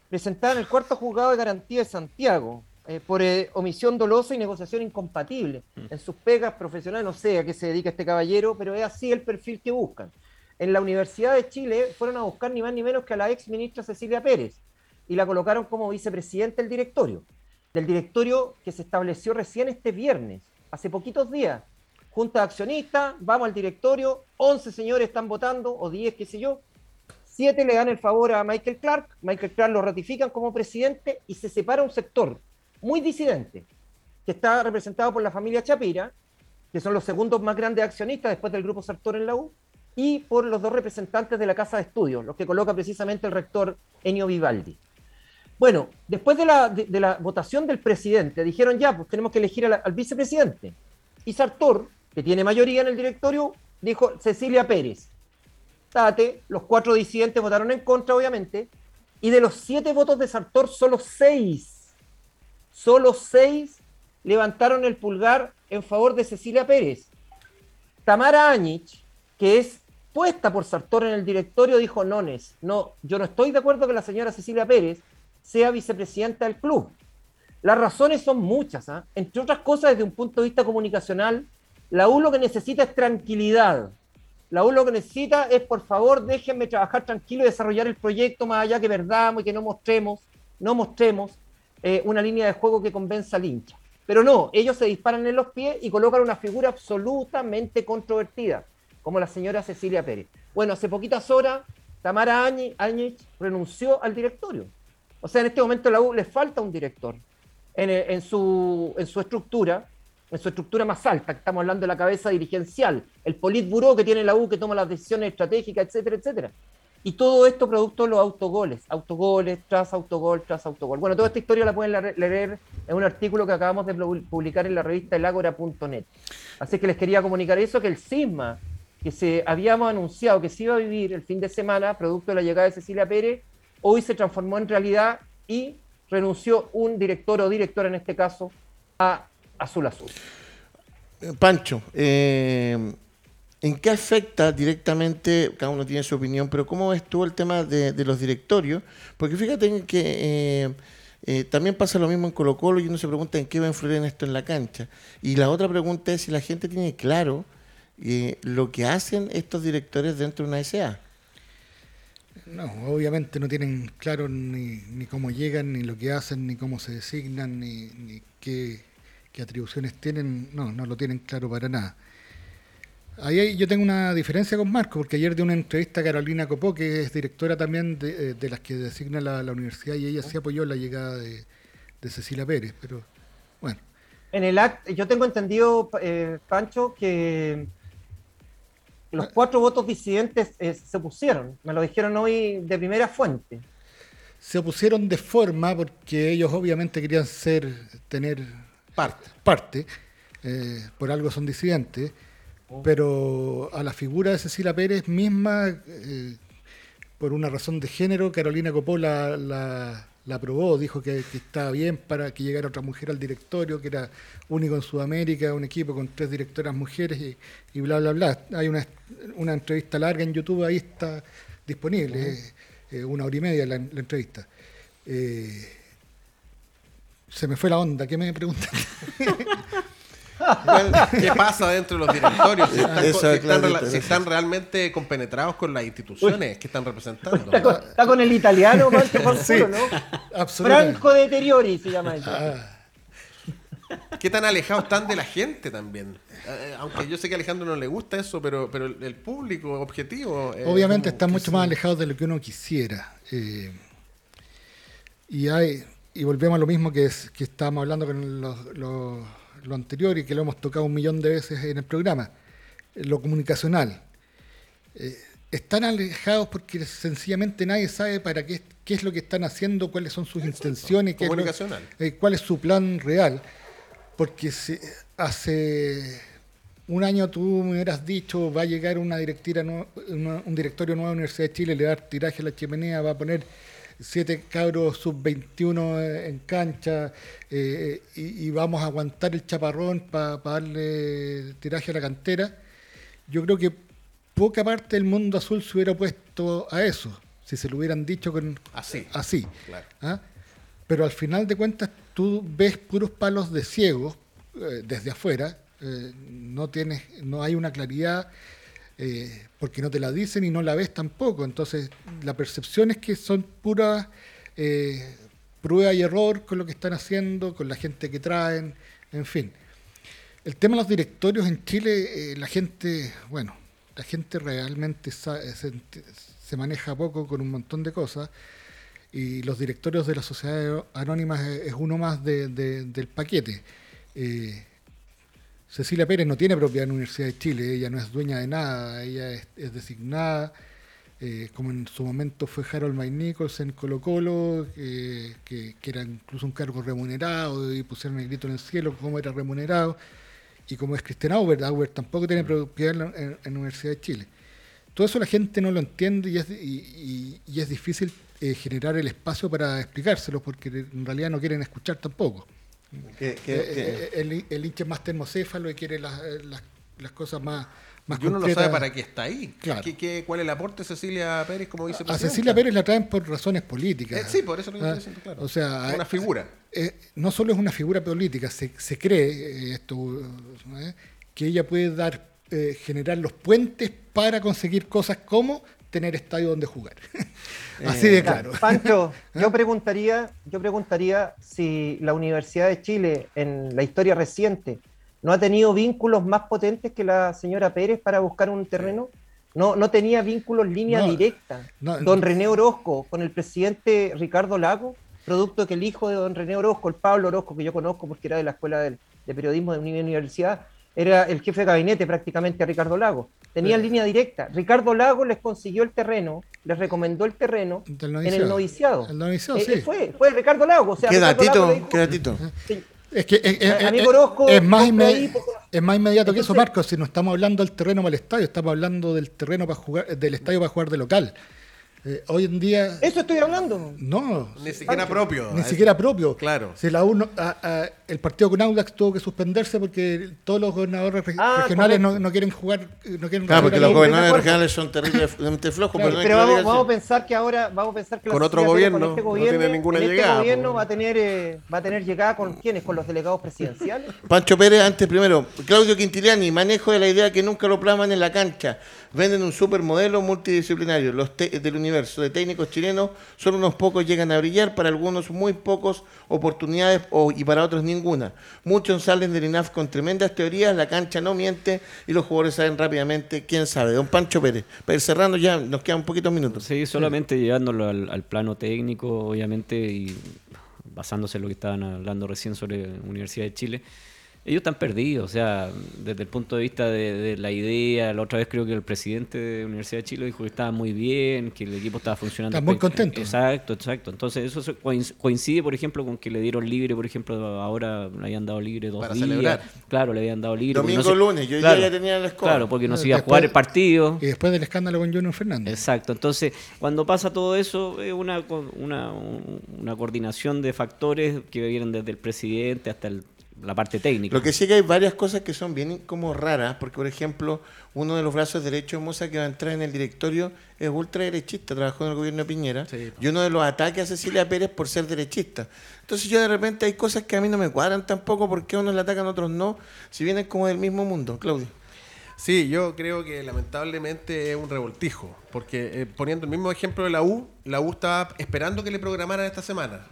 presentada en el cuarto juzgado de garantía de Santiago eh, por eh, omisión dolosa y negociación incompatible en sus pegas profesionales. No sé a qué se dedica este caballero, pero es así el perfil que buscan. En la Universidad de Chile fueron a buscar ni más ni menos que a la ex ministra Cecilia Pérez y la colocaron como vicepresidente del directorio, del directorio que se estableció recién este viernes, hace poquitos días. Junta de accionistas, vamos al directorio, 11 señores están votando, o 10, qué sé yo, 7 le dan el favor a Michael Clark, Michael Clark lo ratifican como presidente y se separa un sector muy disidente, que está representado por la familia Chapira, que son los segundos más grandes accionistas después del grupo Sartor en la U, y por los dos representantes de la Casa de Estudios, los que coloca precisamente el rector Enio Vivaldi. Bueno, después de la, de, la votación del presidente, dijeron ya, pues tenemos que elegir al vicepresidente. Y Sartor, que tiene mayoría en el directorio, dijo Cecilia Pérez. Tate, los cuatro disidentes votaron en contra, obviamente, y de los siete votos de Sartor, solo seis, solo seis levantaron el pulgar en favor de Cecilia Pérez. Tamara Áñich, que es puesta por Sartor en el directorio, dijo, nones, no, yo no estoy de acuerdo que la señora Cecilia Pérez sea vicepresidenta del club. Las razones son muchas, ¿ah? entre otras cosas desde un punto de vista comunicacional, la U lo que necesita es tranquilidad. La U lo que necesita es, por favor, déjenme trabajar tranquilo y desarrollar el proyecto más allá que perdamos y que no mostremos, no mostremos eh, una línea de juego que convenza al hincha. Pero no, ellos se disparan en los pies y colocan una figura absolutamente controvertida, como la señora Cecilia Pérez. Bueno, hace poquitas horas, Tamara Áñez renunció al directorio. O sea, en este momento a la U le falta un director en, eh, en su, en su estructura, en su estructura más alta, que estamos hablando de la cabeza dirigencial, el politburó que tiene la U que toma las decisiones estratégicas, etcétera, etcétera. Y todo esto producto de los autogoles, autogoles, tras autogol, tras autogol. Bueno, toda esta historia la pueden leer en un artículo que acabamos de pu- publicar en la revista elagora.net. Así que les quería comunicar eso, que el cisma que se habíamos anunciado que se iba a vivir el fin de semana, producto de la llegada de Cecilia Pérez, hoy se transformó en realidad y renunció un director o directora en este caso a Azul Azul. Eh, Pancho, eh, ¿en qué afecta directamente, cada uno tiene su opinión, pero cómo ves tú el tema de, los directorios? Porque fíjate que eh, eh, también pasa lo mismo en Colo Colo y uno se pregunta en qué va a influir en esto en la cancha. Y la otra pregunta es si la gente tiene claro eh, lo que hacen estos directores dentro de una SA. No, obviamente no tienen claro ni, ni cómo llegan, ni lo que hacen, ni cómo se designan, ni, qué atribuciones tienen. No, no lo tienen claro para nada. Ahí hay- yo tengo una diferencia con Marco, porque ayer de una entrevista a Carolina Copó, que es directora también de, eh, de las que designa la, la universidad, y ella sí apoyó la llegada de, de Cecilia Pérez, pero bueno. En el act, yo tengo entendido, eh, Pancho, que los cuatro votos disidentes eh, se opusieron. Me lo dijeron hoy de primera fuente. Se opusieron de forma porque ellos obviamente querían ser, tener Parte. parte, eh, por algo son disidentes, pero a la figura de Cecilia Pérez misma, eh, por una razón de género, Carolina Copó la, la, aprobó, dijo que, que estaba bien para que llegara otra mujer al directorio, que era único en Sudamérica, un equipo con tres directoras mujeres y, y bla, bla, bla. Hay una, una entrevista larga en YouTube, ahí está disponible, eh, eh, una hora y media la, la entrevista. Eh, se me fue la onda, ¿qué me preguntan? *laughs* ¿Qué pasa dentro de los directorios? Si están, *laughs* Eso, si están claro, rela- si interesa. están realmente compenetrados con las instituciones que están representando. Está con, está con el italiano, Pancho, por Sí. culo, ¿no? Franco Deteriori se llama eso. Ah, ¿Qué tan alejados están de la gente también? Eh, aunque yo sé que a Alejandro no le gusta eso, pero, pero el, público objetivo. eh, Obviamente están mucho más alejados de lo que uno quisiera. eh, y hay y volvemos a lo mismo que, es, que estábamos hablando con lo, lo- lo anterior y que lo hemos tocado un millón de veces en el programa. Lo comunicacional. Eh, están alejados porque sencillamente nadie sabe para qué, qué es lo que están haciendo, cuáles son sus intenciones, qué es lo- eh, cuál es su plan real. Porque si hace un año tú me hubieras dicho va a llegar una directiva una- un directorio nuevo de la Universidad de Chile, le va a dar tiraje a la chimenea, va a poner siete cabros sub-21 en cancha eh, y, y vamos a aguantar el chaparrón para darle tiraje a la cantera. Yo creo que poca parte del mundo azul se hubiera opuesto a eso, si se lo hubieran dicho con, Así. así. Claro. ¿ah? Pero al final de cuentas tú ves puros palos de ciego eh, desde afuera, eh, no tienes, no hay una claridad eh, porque no te la dicen y no la ves tampoco. Entonces la percepción es que son puras eh, prueba y error con lo que están haciendo, con la gente que traen, en fin. El tema de los directorios en Chile, eh, la gente, bueno, la gente realmente sa- se, maneja poco con un montón de cosas y los directorios de las sociedades anónimas es, uno más de- de- del paquete. Cecilia Pérez no tiene propiedad en la Universidad de Chile, ella no es dueña de nada, ella es, es designada, eh, como en su momento fue Harold May Nichols en Colo Colo, eh, que, que era incluso un cargo remunerado y pusieron el grito en el cielo cómo era remunerado, y como es Christian Auber, Auber tampoco tiene propiedad en la, en- en la Universidad de Chile. Todo eso la gente no lo entiende y es, y, y- y es difícil eh, generar el espacio para explicárselo porque en realidad no quieren escuchar tampoco. Que- Eh, eh, el, el hincha más termocéfalo y quiere las, eh, las, las cosas más, más Y uno no concretas. sabe para qué está ahí. Claro. ¿Qué, qué- cuál es el aporte de Cecilia Pérez como A vicepresidenta? Cecilia Pérez la traen por razones políticas. Eh, sí, por eso lo que Ah, estoy diciendo, claro. O sea, Una figura. eh, no solo es una figura política, se, se cree esto, eh, que ella puede dar, generar los puentes para conseguir cosas como tener estadio donde jugar. *laughs* Así de claro. Pancho, *laughs* yo preguntaría, yo preguntaría si la Universidad de Chile en la historia reciente no ha tenido vínculos más potentes que la señora Pérez para buscar un terreno. No, no tenía vínculos línea No, directa. no, don. René Orozco con el presidente Ricardo Lago, producto de que el hijo de don René Orozco, el Pablo Orozco, que yo conozco porque era de la Escuela del- de Periodismo de una universidad, era el jefe de gabinete prácticamente a Ricardo Lago. Tenían Sí. línea directa. Ricardo Lago les consiguió el terreno, les recomendó el terreno en el noviciado. El noviciado, Eh, sí. fue, fue Ricardo Lago. O sea, ¿Qué datito? ¿Qué datito? sí, Es que es, es- es- Orozco, es más, ahí, es más inmediato que eso, Marcos. Si no estamos hablando del terreno para el estadio, estamos hablando del terreno para jugar, del estadio para jugar de local. Eh, hoy en día, Eso estoy hablando. no, Ni siquiera propio. ni siquiera propio. Claro. Si la uno, a- a- el partido con Audax tuvo que suspenderse porque todos los gobernadores re- Ah, regionales no, no quieren jugar, no quieren Claro, porque los gobernadores regionales son terriblemente *laughs* flojos, Claro, pero no pero vamos, a pensar que ahora, vamos a pensar que Con otro gobierno, con este no gobierno, tiene ninguna en llegada, Este gobierno po. va a tener, eh, va a tener llegada con quiénes, con los delegados presidenciales. Pancho Pérez, antes primero, Claudio Quintiliani, manejo de la idea que nunca lo plasman en la cancha. Venden un supermodelo multidisciplinario. Los te- de la Universidad universo de técnicos chilenos, solo unos pocos llegan a brillar, para algunos muy pocos oportunidades y para otros ninguna. Muchos salen del INAF con tremendas teorías, la cancha no miente y los jugadores saben rápidamente quién sabe. Don Pancho Pérez, para cerrando ya, nos quedan un poquito minutos. Sí, solamente llevándolo al, plano técnico, obviamente, y basándose en lo que estaban hablando recién sobre la Universidad de Chile ellos están perdidos, o sea, desde el punto de vista de, la idea, la otra vez creo que el presidente de la Universidad de Chile dijo que estaba muy bien, que el equipo estaba funcionando. Está muy contento. Exacto, exacto. Entonces eso coincide, por ejemplo, con que le dieron libre, por ejemplo, ahora le habían dado libre dos Para días. Celebrar. Claro, le habían dado libre. Domingo lunes, yo ya tenía la escuela. Claro, porque no se iba a jugar el partido. Y después del escándalo con Junior Fernández. Exacto, entonces cuando pasa todo eso, es una, una, una coordinación de factores que vienen desde el presidente hasta el la parte técnica. Lo que sí que hay varias cosas que son bien como raras, porque por ejemplo, uno de los brazos derechos de Moza que va a entrar en el directorio es ultraderechista, trabajó en el gobierno de Piñera, y uno de los ataques a Cecilia Pérez por ser derechista. Entonces yo de repente hay cosas que a mí no me cuadran tampoco, porque unos le atacan, otros no, si vienen como del mismo mundo. Claudio. Sí, yo creo que lamentablemente es un revoltijo, porque eh, poniendo el mismo ejemplo de la U, la U estaba esperando que le programaran esta semana.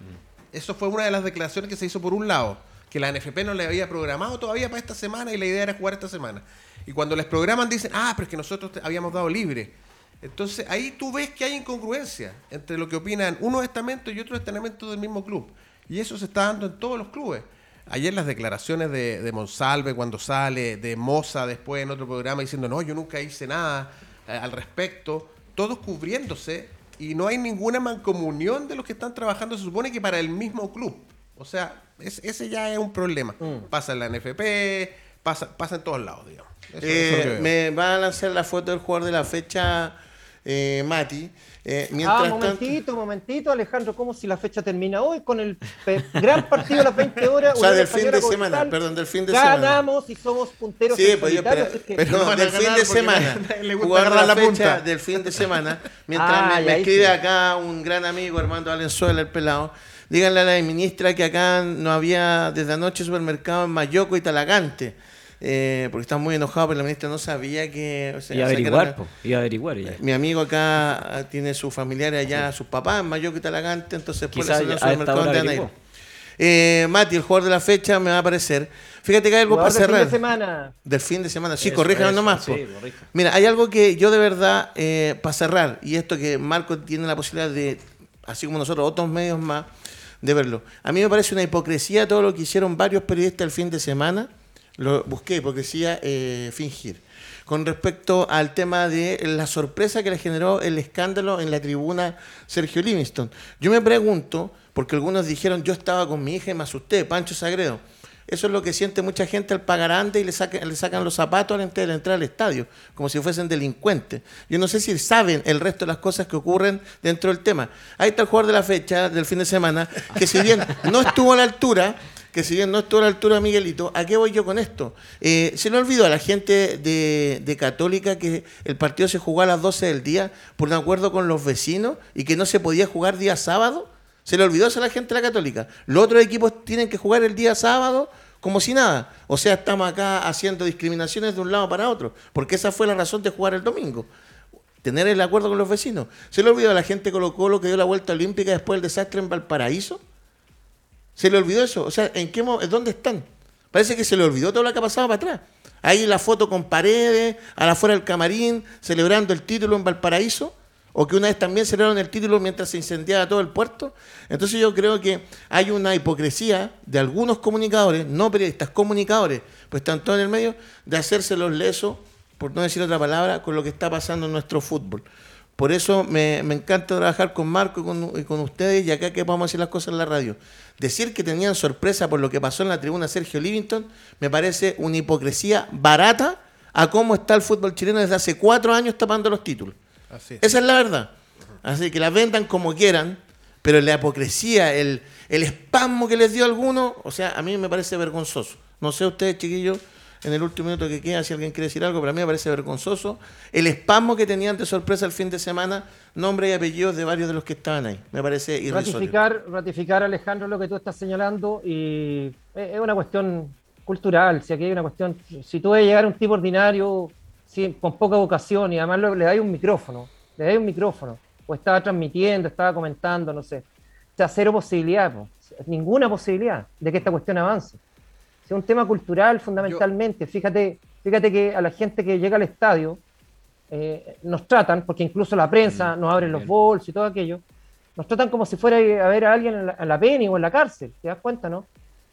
Eso fue una de las declaraciones que se hizo por un lado que la NFP no le había programado todavía para esta semana y la idea era jugar esta semana. Y cuando les programan dicen, ah, pero es que nosotros habíamos dado libre. Entonces ahí tú ves que hay incongruencia entre lo que opinan unos estamentos y otros estamentos del mismo club. Y eso se está dando en todos los clubes. Ayer las declaraciones de, de Monsalve cuando sale, de Moza después en otro programa diciendo, no, yo nunca hice nada eh, al respecto, todos cubriéndose y no hay ninguna mancomunión de los que están trabajando, se supone que para el mismo club. O sea, ese ya es un problema. Mm. Pasa en la NFP, pasa, pasa en todos lados, digamos. Eh, me va a lanzar la foto del jugador de la fecha, eh, Mati. Eh, mientras ah, momentito, momentito, Alejandro, como si la fecha termina hoy con el *laughs* gran partido a las 20 horas. o sea, del fin de semana, perdón, del fin de semana. Ganamos y somos punteros. Sí, pues yo, pero, pero del fin de semana. *laughs* Le, gusta la, la fecha del fin de semana. Mientras *laughs* ah, me, escribe acá un gran amigo, Armando Valenzuela, el pelado Díganle a la ministra que acá no había desde anoche supermercado en Mayoco y Talagante. Eh, porque están muy enojados, pero la ministra no sabía que... O y averiguar, y averiguar ya. Mi amigo acá tiene sus familiares allá, sus papás en Mayoco y Talagante, entonces puede ser el supermercado de eh, Mati, el jugador de la fecha me va a aparecer. Fíjate que hay algo para cerrar. Del fin de semana. Del fin de semana. Sí, corríjame nomás. Sí, Mira, hay algo que yo de verdad, eh, para cerrar, y esto que Marco tiene la posibilidad de, así como nosotros, otros medios más, de verlo. A mí me parece una hipocresía todo lo que hicieron varios periodistas el fin de semana. Lo busqué, hipocresía eh, fingir. Con respecto al tema de la sorpresa que le generó el escándalo en la tribuna Sergio Livingston. Yo me pregunto, porque algunos dijeron, yo estaba con mi hija y me asusté, Pancho Sagredo. Eso es lo que siente mucha gente al pagar antes y le, sacan, le sacan los zapatos al entrar, entrar al estadio, como si fuesen delincuentes. Yo no sé si saben el resto de las cosas que ocurren dentro del tema. Ahí está el jugador de la fecha del fin de semana, que si bien no estuvo a la altura, que si bien no estuvo a la altura Miguelito, ¿a qué voy yo con esto? Eh, se le olvidó a la gente de, de, Católica que el partido se jugó a las 12 del día por un acuerdo con los vecinos y que no se podía jugar día sábado. Se le olvidó a la gente de la Católica. Los otros equipos tienen que jugar el día sábado como si nada. O sea, estamos acá haciendo discriminaciones de un lado para otro, porque esa fue la razón de jugar el domingo. Tener el acuerdo con los vecinos. ¿Se le olvidó a la gente Colo Colo que dio la vuelta olímpica después del desastre en Valparaíso? ¿Se le olvidó eso? O sea, ¿en qué dónde están? Parece que se le olvidó todo lo que ha pasado para atrás. Ahí la foto con paredes, a la afuera del camarín, celebrando el título en Valparaíso o que una vez también celebraron el título mientras se incendiaba todo el puerto. Entonces yo creo que hay una hipocresía de algunos comunicadores, no periodistas, comunicadores, pues están todos en el medio, de hacerse los lesos, por no decir otra palabra, con lo que está pasando en nuestro fútbol. Por eso me, encanta trabajar con Marco y con, ustedes y acá que podamos hacer las cosas en la radio. Decir que tenían sorpresa por lo que pasó en la tribuna Sergio Livington me parece una hipocresía barata a cómo está el fútbol chileno desde hace cuatro años tapando los títulos. Esa es la verdad. Así que la vendan como quieran, pero la hipocresía, el, el espasmo que les dio a algunos, o sea, a mí me parece vergonzoso. No sé ustedes, chiquillos, en el último minuto que queda, si alguien quiere decir algo, pero a mí me parece vergonzoso. El espasmo que tenían de sorpresa el fin de semana, nombre y apellidos de varios de los que estaban ahí. Me parece irrisorio. Ratificar, ratificar, Alejandro, lo que tú estás señalando, y es una cuestión cultural, si aquí hay una cuestión, si tú debes llegar a un tipo ordinario con poca vocación y además le dais un micrófono, le dais un micrófono o estaba transmitiendo, estaba comentando, no sé. O sea, cero posibilidad, ninguna posibilidad de que esta cuestión avance. Es un tema cultural fundamentalmente. Fíjate, fíjate que a la gente que llega al estadio eh, nos tratan, porque incluso la prensa mm, nos abre los bolsos y todo aquello, nos tratan como si fuera a ver a alguien en la, en la peni o en la cárcel, ¿te das cuenta, no?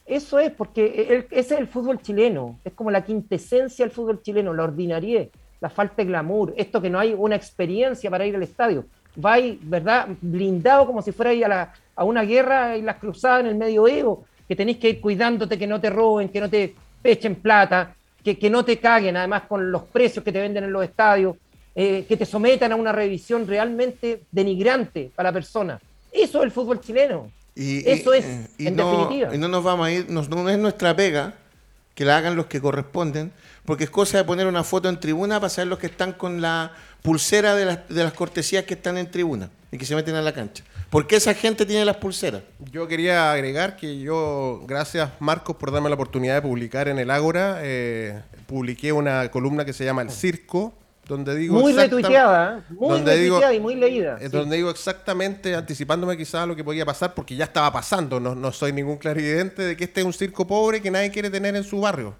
Eso es, porque ese es el fútbol chileno, es como la quintesencia del fútbol chileno, la ordinariedad, la falta de glamour, esto que no hay una experiencia para ir al estadio. Va ahí, ¿verdad? Blindado como si fuera a, a una guerra y las cruzadas en el medioevo, que tenéis que ir cuidándote que no te roben, que no te echen plata, que, que no te caguen además con los precios que te venden en los estadios, eh, que te sometan a una revisión realmente denigrante para la persona. Eso es el fútbol chileno. Eso es, eh, en definitiva. Y no nos vamos a ir, no, es nuestra pega que la hagan los que corresponden, porque es cosa de poner una foto en tribuna para saber los que están con la pulsera de las, de las cortesías que están en tribuna y que se meten a la cancha. ¿Por qué esa gente tiene las pulseras? Yo quería agregar que yo, gracias Marcos por darme la oportunidad de publicar en el Ágora, eh, publiqué una columna que se llama El Circo, donde digo muy retuiteada, ¿eh? muy retuiteada y muy leída. Eh, donde digo exactamente, anticipándome quizás a lo que podía pasar, porque ya estaba pasando, no, no soy ningún clarividente de que este es un circo pobre que nadie quiere tener en su barrio.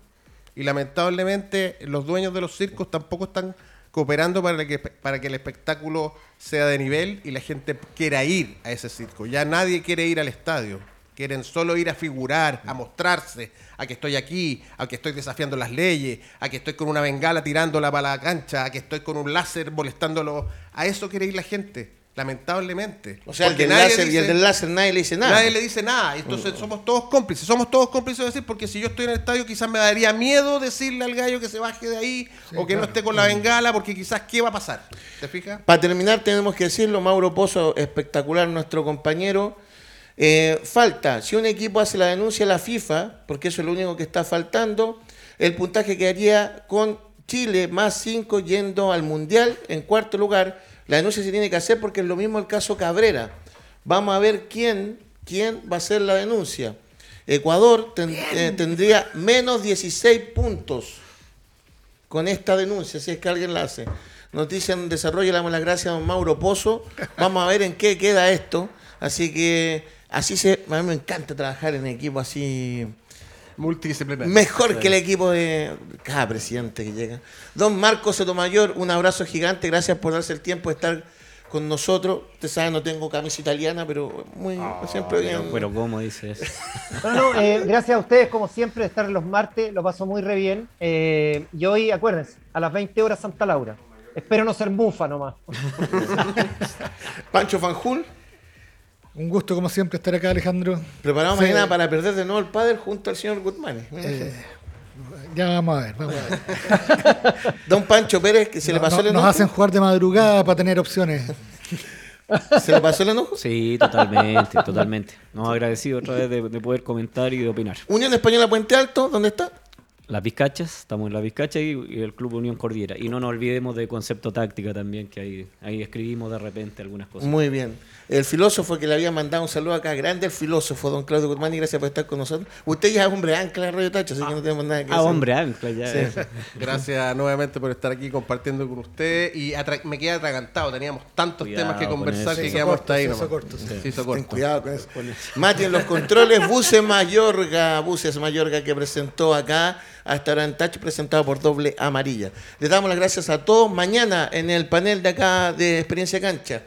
Y lamentablemente los dueños de los circos tampoco están cooperando para que, para que el espectáculo sea de nivel y la gente quiera ir a ese circo. Ya nadie quiere ir al estadio. Quieren solo ir a figurar, a mostrarse, a que estoy aquí, a que estoy desafiando las leyes, a que estoy con una bengala tirándola para la cancha, a que estoy con un láser molestándolo. A eso quiere ir la gente, lamentablemente. O sea, el del, láser, y el del láser nadie le dice nada. Nadie le dice nada. Entonces somos todos cómplices. Somos todos cómplices de decir, porque si yo estoy en el estadio quizás me daría miedo decirle al gallo que se baje de ahí o que no esté con la bengala, porque quizás qué va a pasar. ¿Te fijas? Para terminar tenemos que decirlo, Mauro Pozo, espectacular nuestro compañero eh, falta, si un equipo hace la denuncia a la FIFA, porque eso es lo único que está faltando, el puntaje quedaría con Chile más 5 yendo al Mundial en cuarto lugar. La denuncia se tiene que hacer porque es lo mismo el caso Cabrera. Vamos a ver quién, quién va a hacer la denuncia. Ecuador eh, tendría menos 16 puntos con esta denuncia, si es que alguien la hace. Noticia en desarrollo, le damos las gracias a don Mauro Pozo. Vamos a ver en qué queda esto. Así que Así se, a mí me encanta trabajar en equipo así multidisciplinario. Mejor que el equipo de cada presidente que llega. Don Marcos Sotomayor, un abrazo gigante, gracias por darse el tiempo de estar con nosotros. Usted sabe, no tengo camisa italiana, pero muy ah, siempre bien. Pero, ¿cómo dices? *laughs* No, eh, gracias a ustedes, como siempre, de estar los martes, lo paso muy re bien. Eh, y hoy, acuérdense, a las 20 horas Santa Laura. Espero no ser mufa nomás. *laughs* Pancho Fanjul. Un gusto, como siempre, estar acá, Alejandro. Preparado mañana para perder de nuevo el padre junto al señor Guzmán. Eh, ya vamos a ver, vamos a ver. *laughs* Don Pancho Pérez, que se le pasó el enojo. Nos hacen jugar de madrugada para tener opciones. *laughs* ¿Se le pasó el enojo? Sí, totalmente, totalmente. Nos agradecido otra vez de, de, poder comentar y de opinar. Unión Española Puente Alto, ¿dónde está? Las Vizcachas, estamos en Las Vizcachas y, el Club Unión Cordillera. Y no nos olvidemos de concepto táctica también, que ahí, ahí escribimos de repente algunas cosas. Muy bien. El filósofo que le había mandado un saludo acá, grande el filósofo, don Claudio Guzmán, y gracias por estar con nosotros. Usted ya es hombre ancla de Radio Tacho, así que no tenemos nada que ah, decir. Ah, hombre ancla, ya. *laughs* gracias nuevamente por estar aquí compartiendo con usted. Y me quedé atragantado, teníamos tantos temas que conversar que quedamos hasta ahí. Se hizo corto, sí. Ten cuidado con eso. Mati en los controles, Buses Mayorga, Buses Mayorga que presentó acá hasta ahora en Touch, presentado por Doble Amarilla. Les damos las gracias a todos. Mañana en el panel de acá de Experiencia Cancha.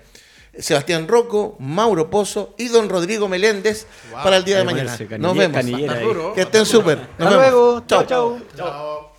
Sebastián Rocco, Mauro Pozo y don Rodrigo Meléndez para el día de mañana. Nos vemos. Que estén súper. Hasta luego. chao. chao.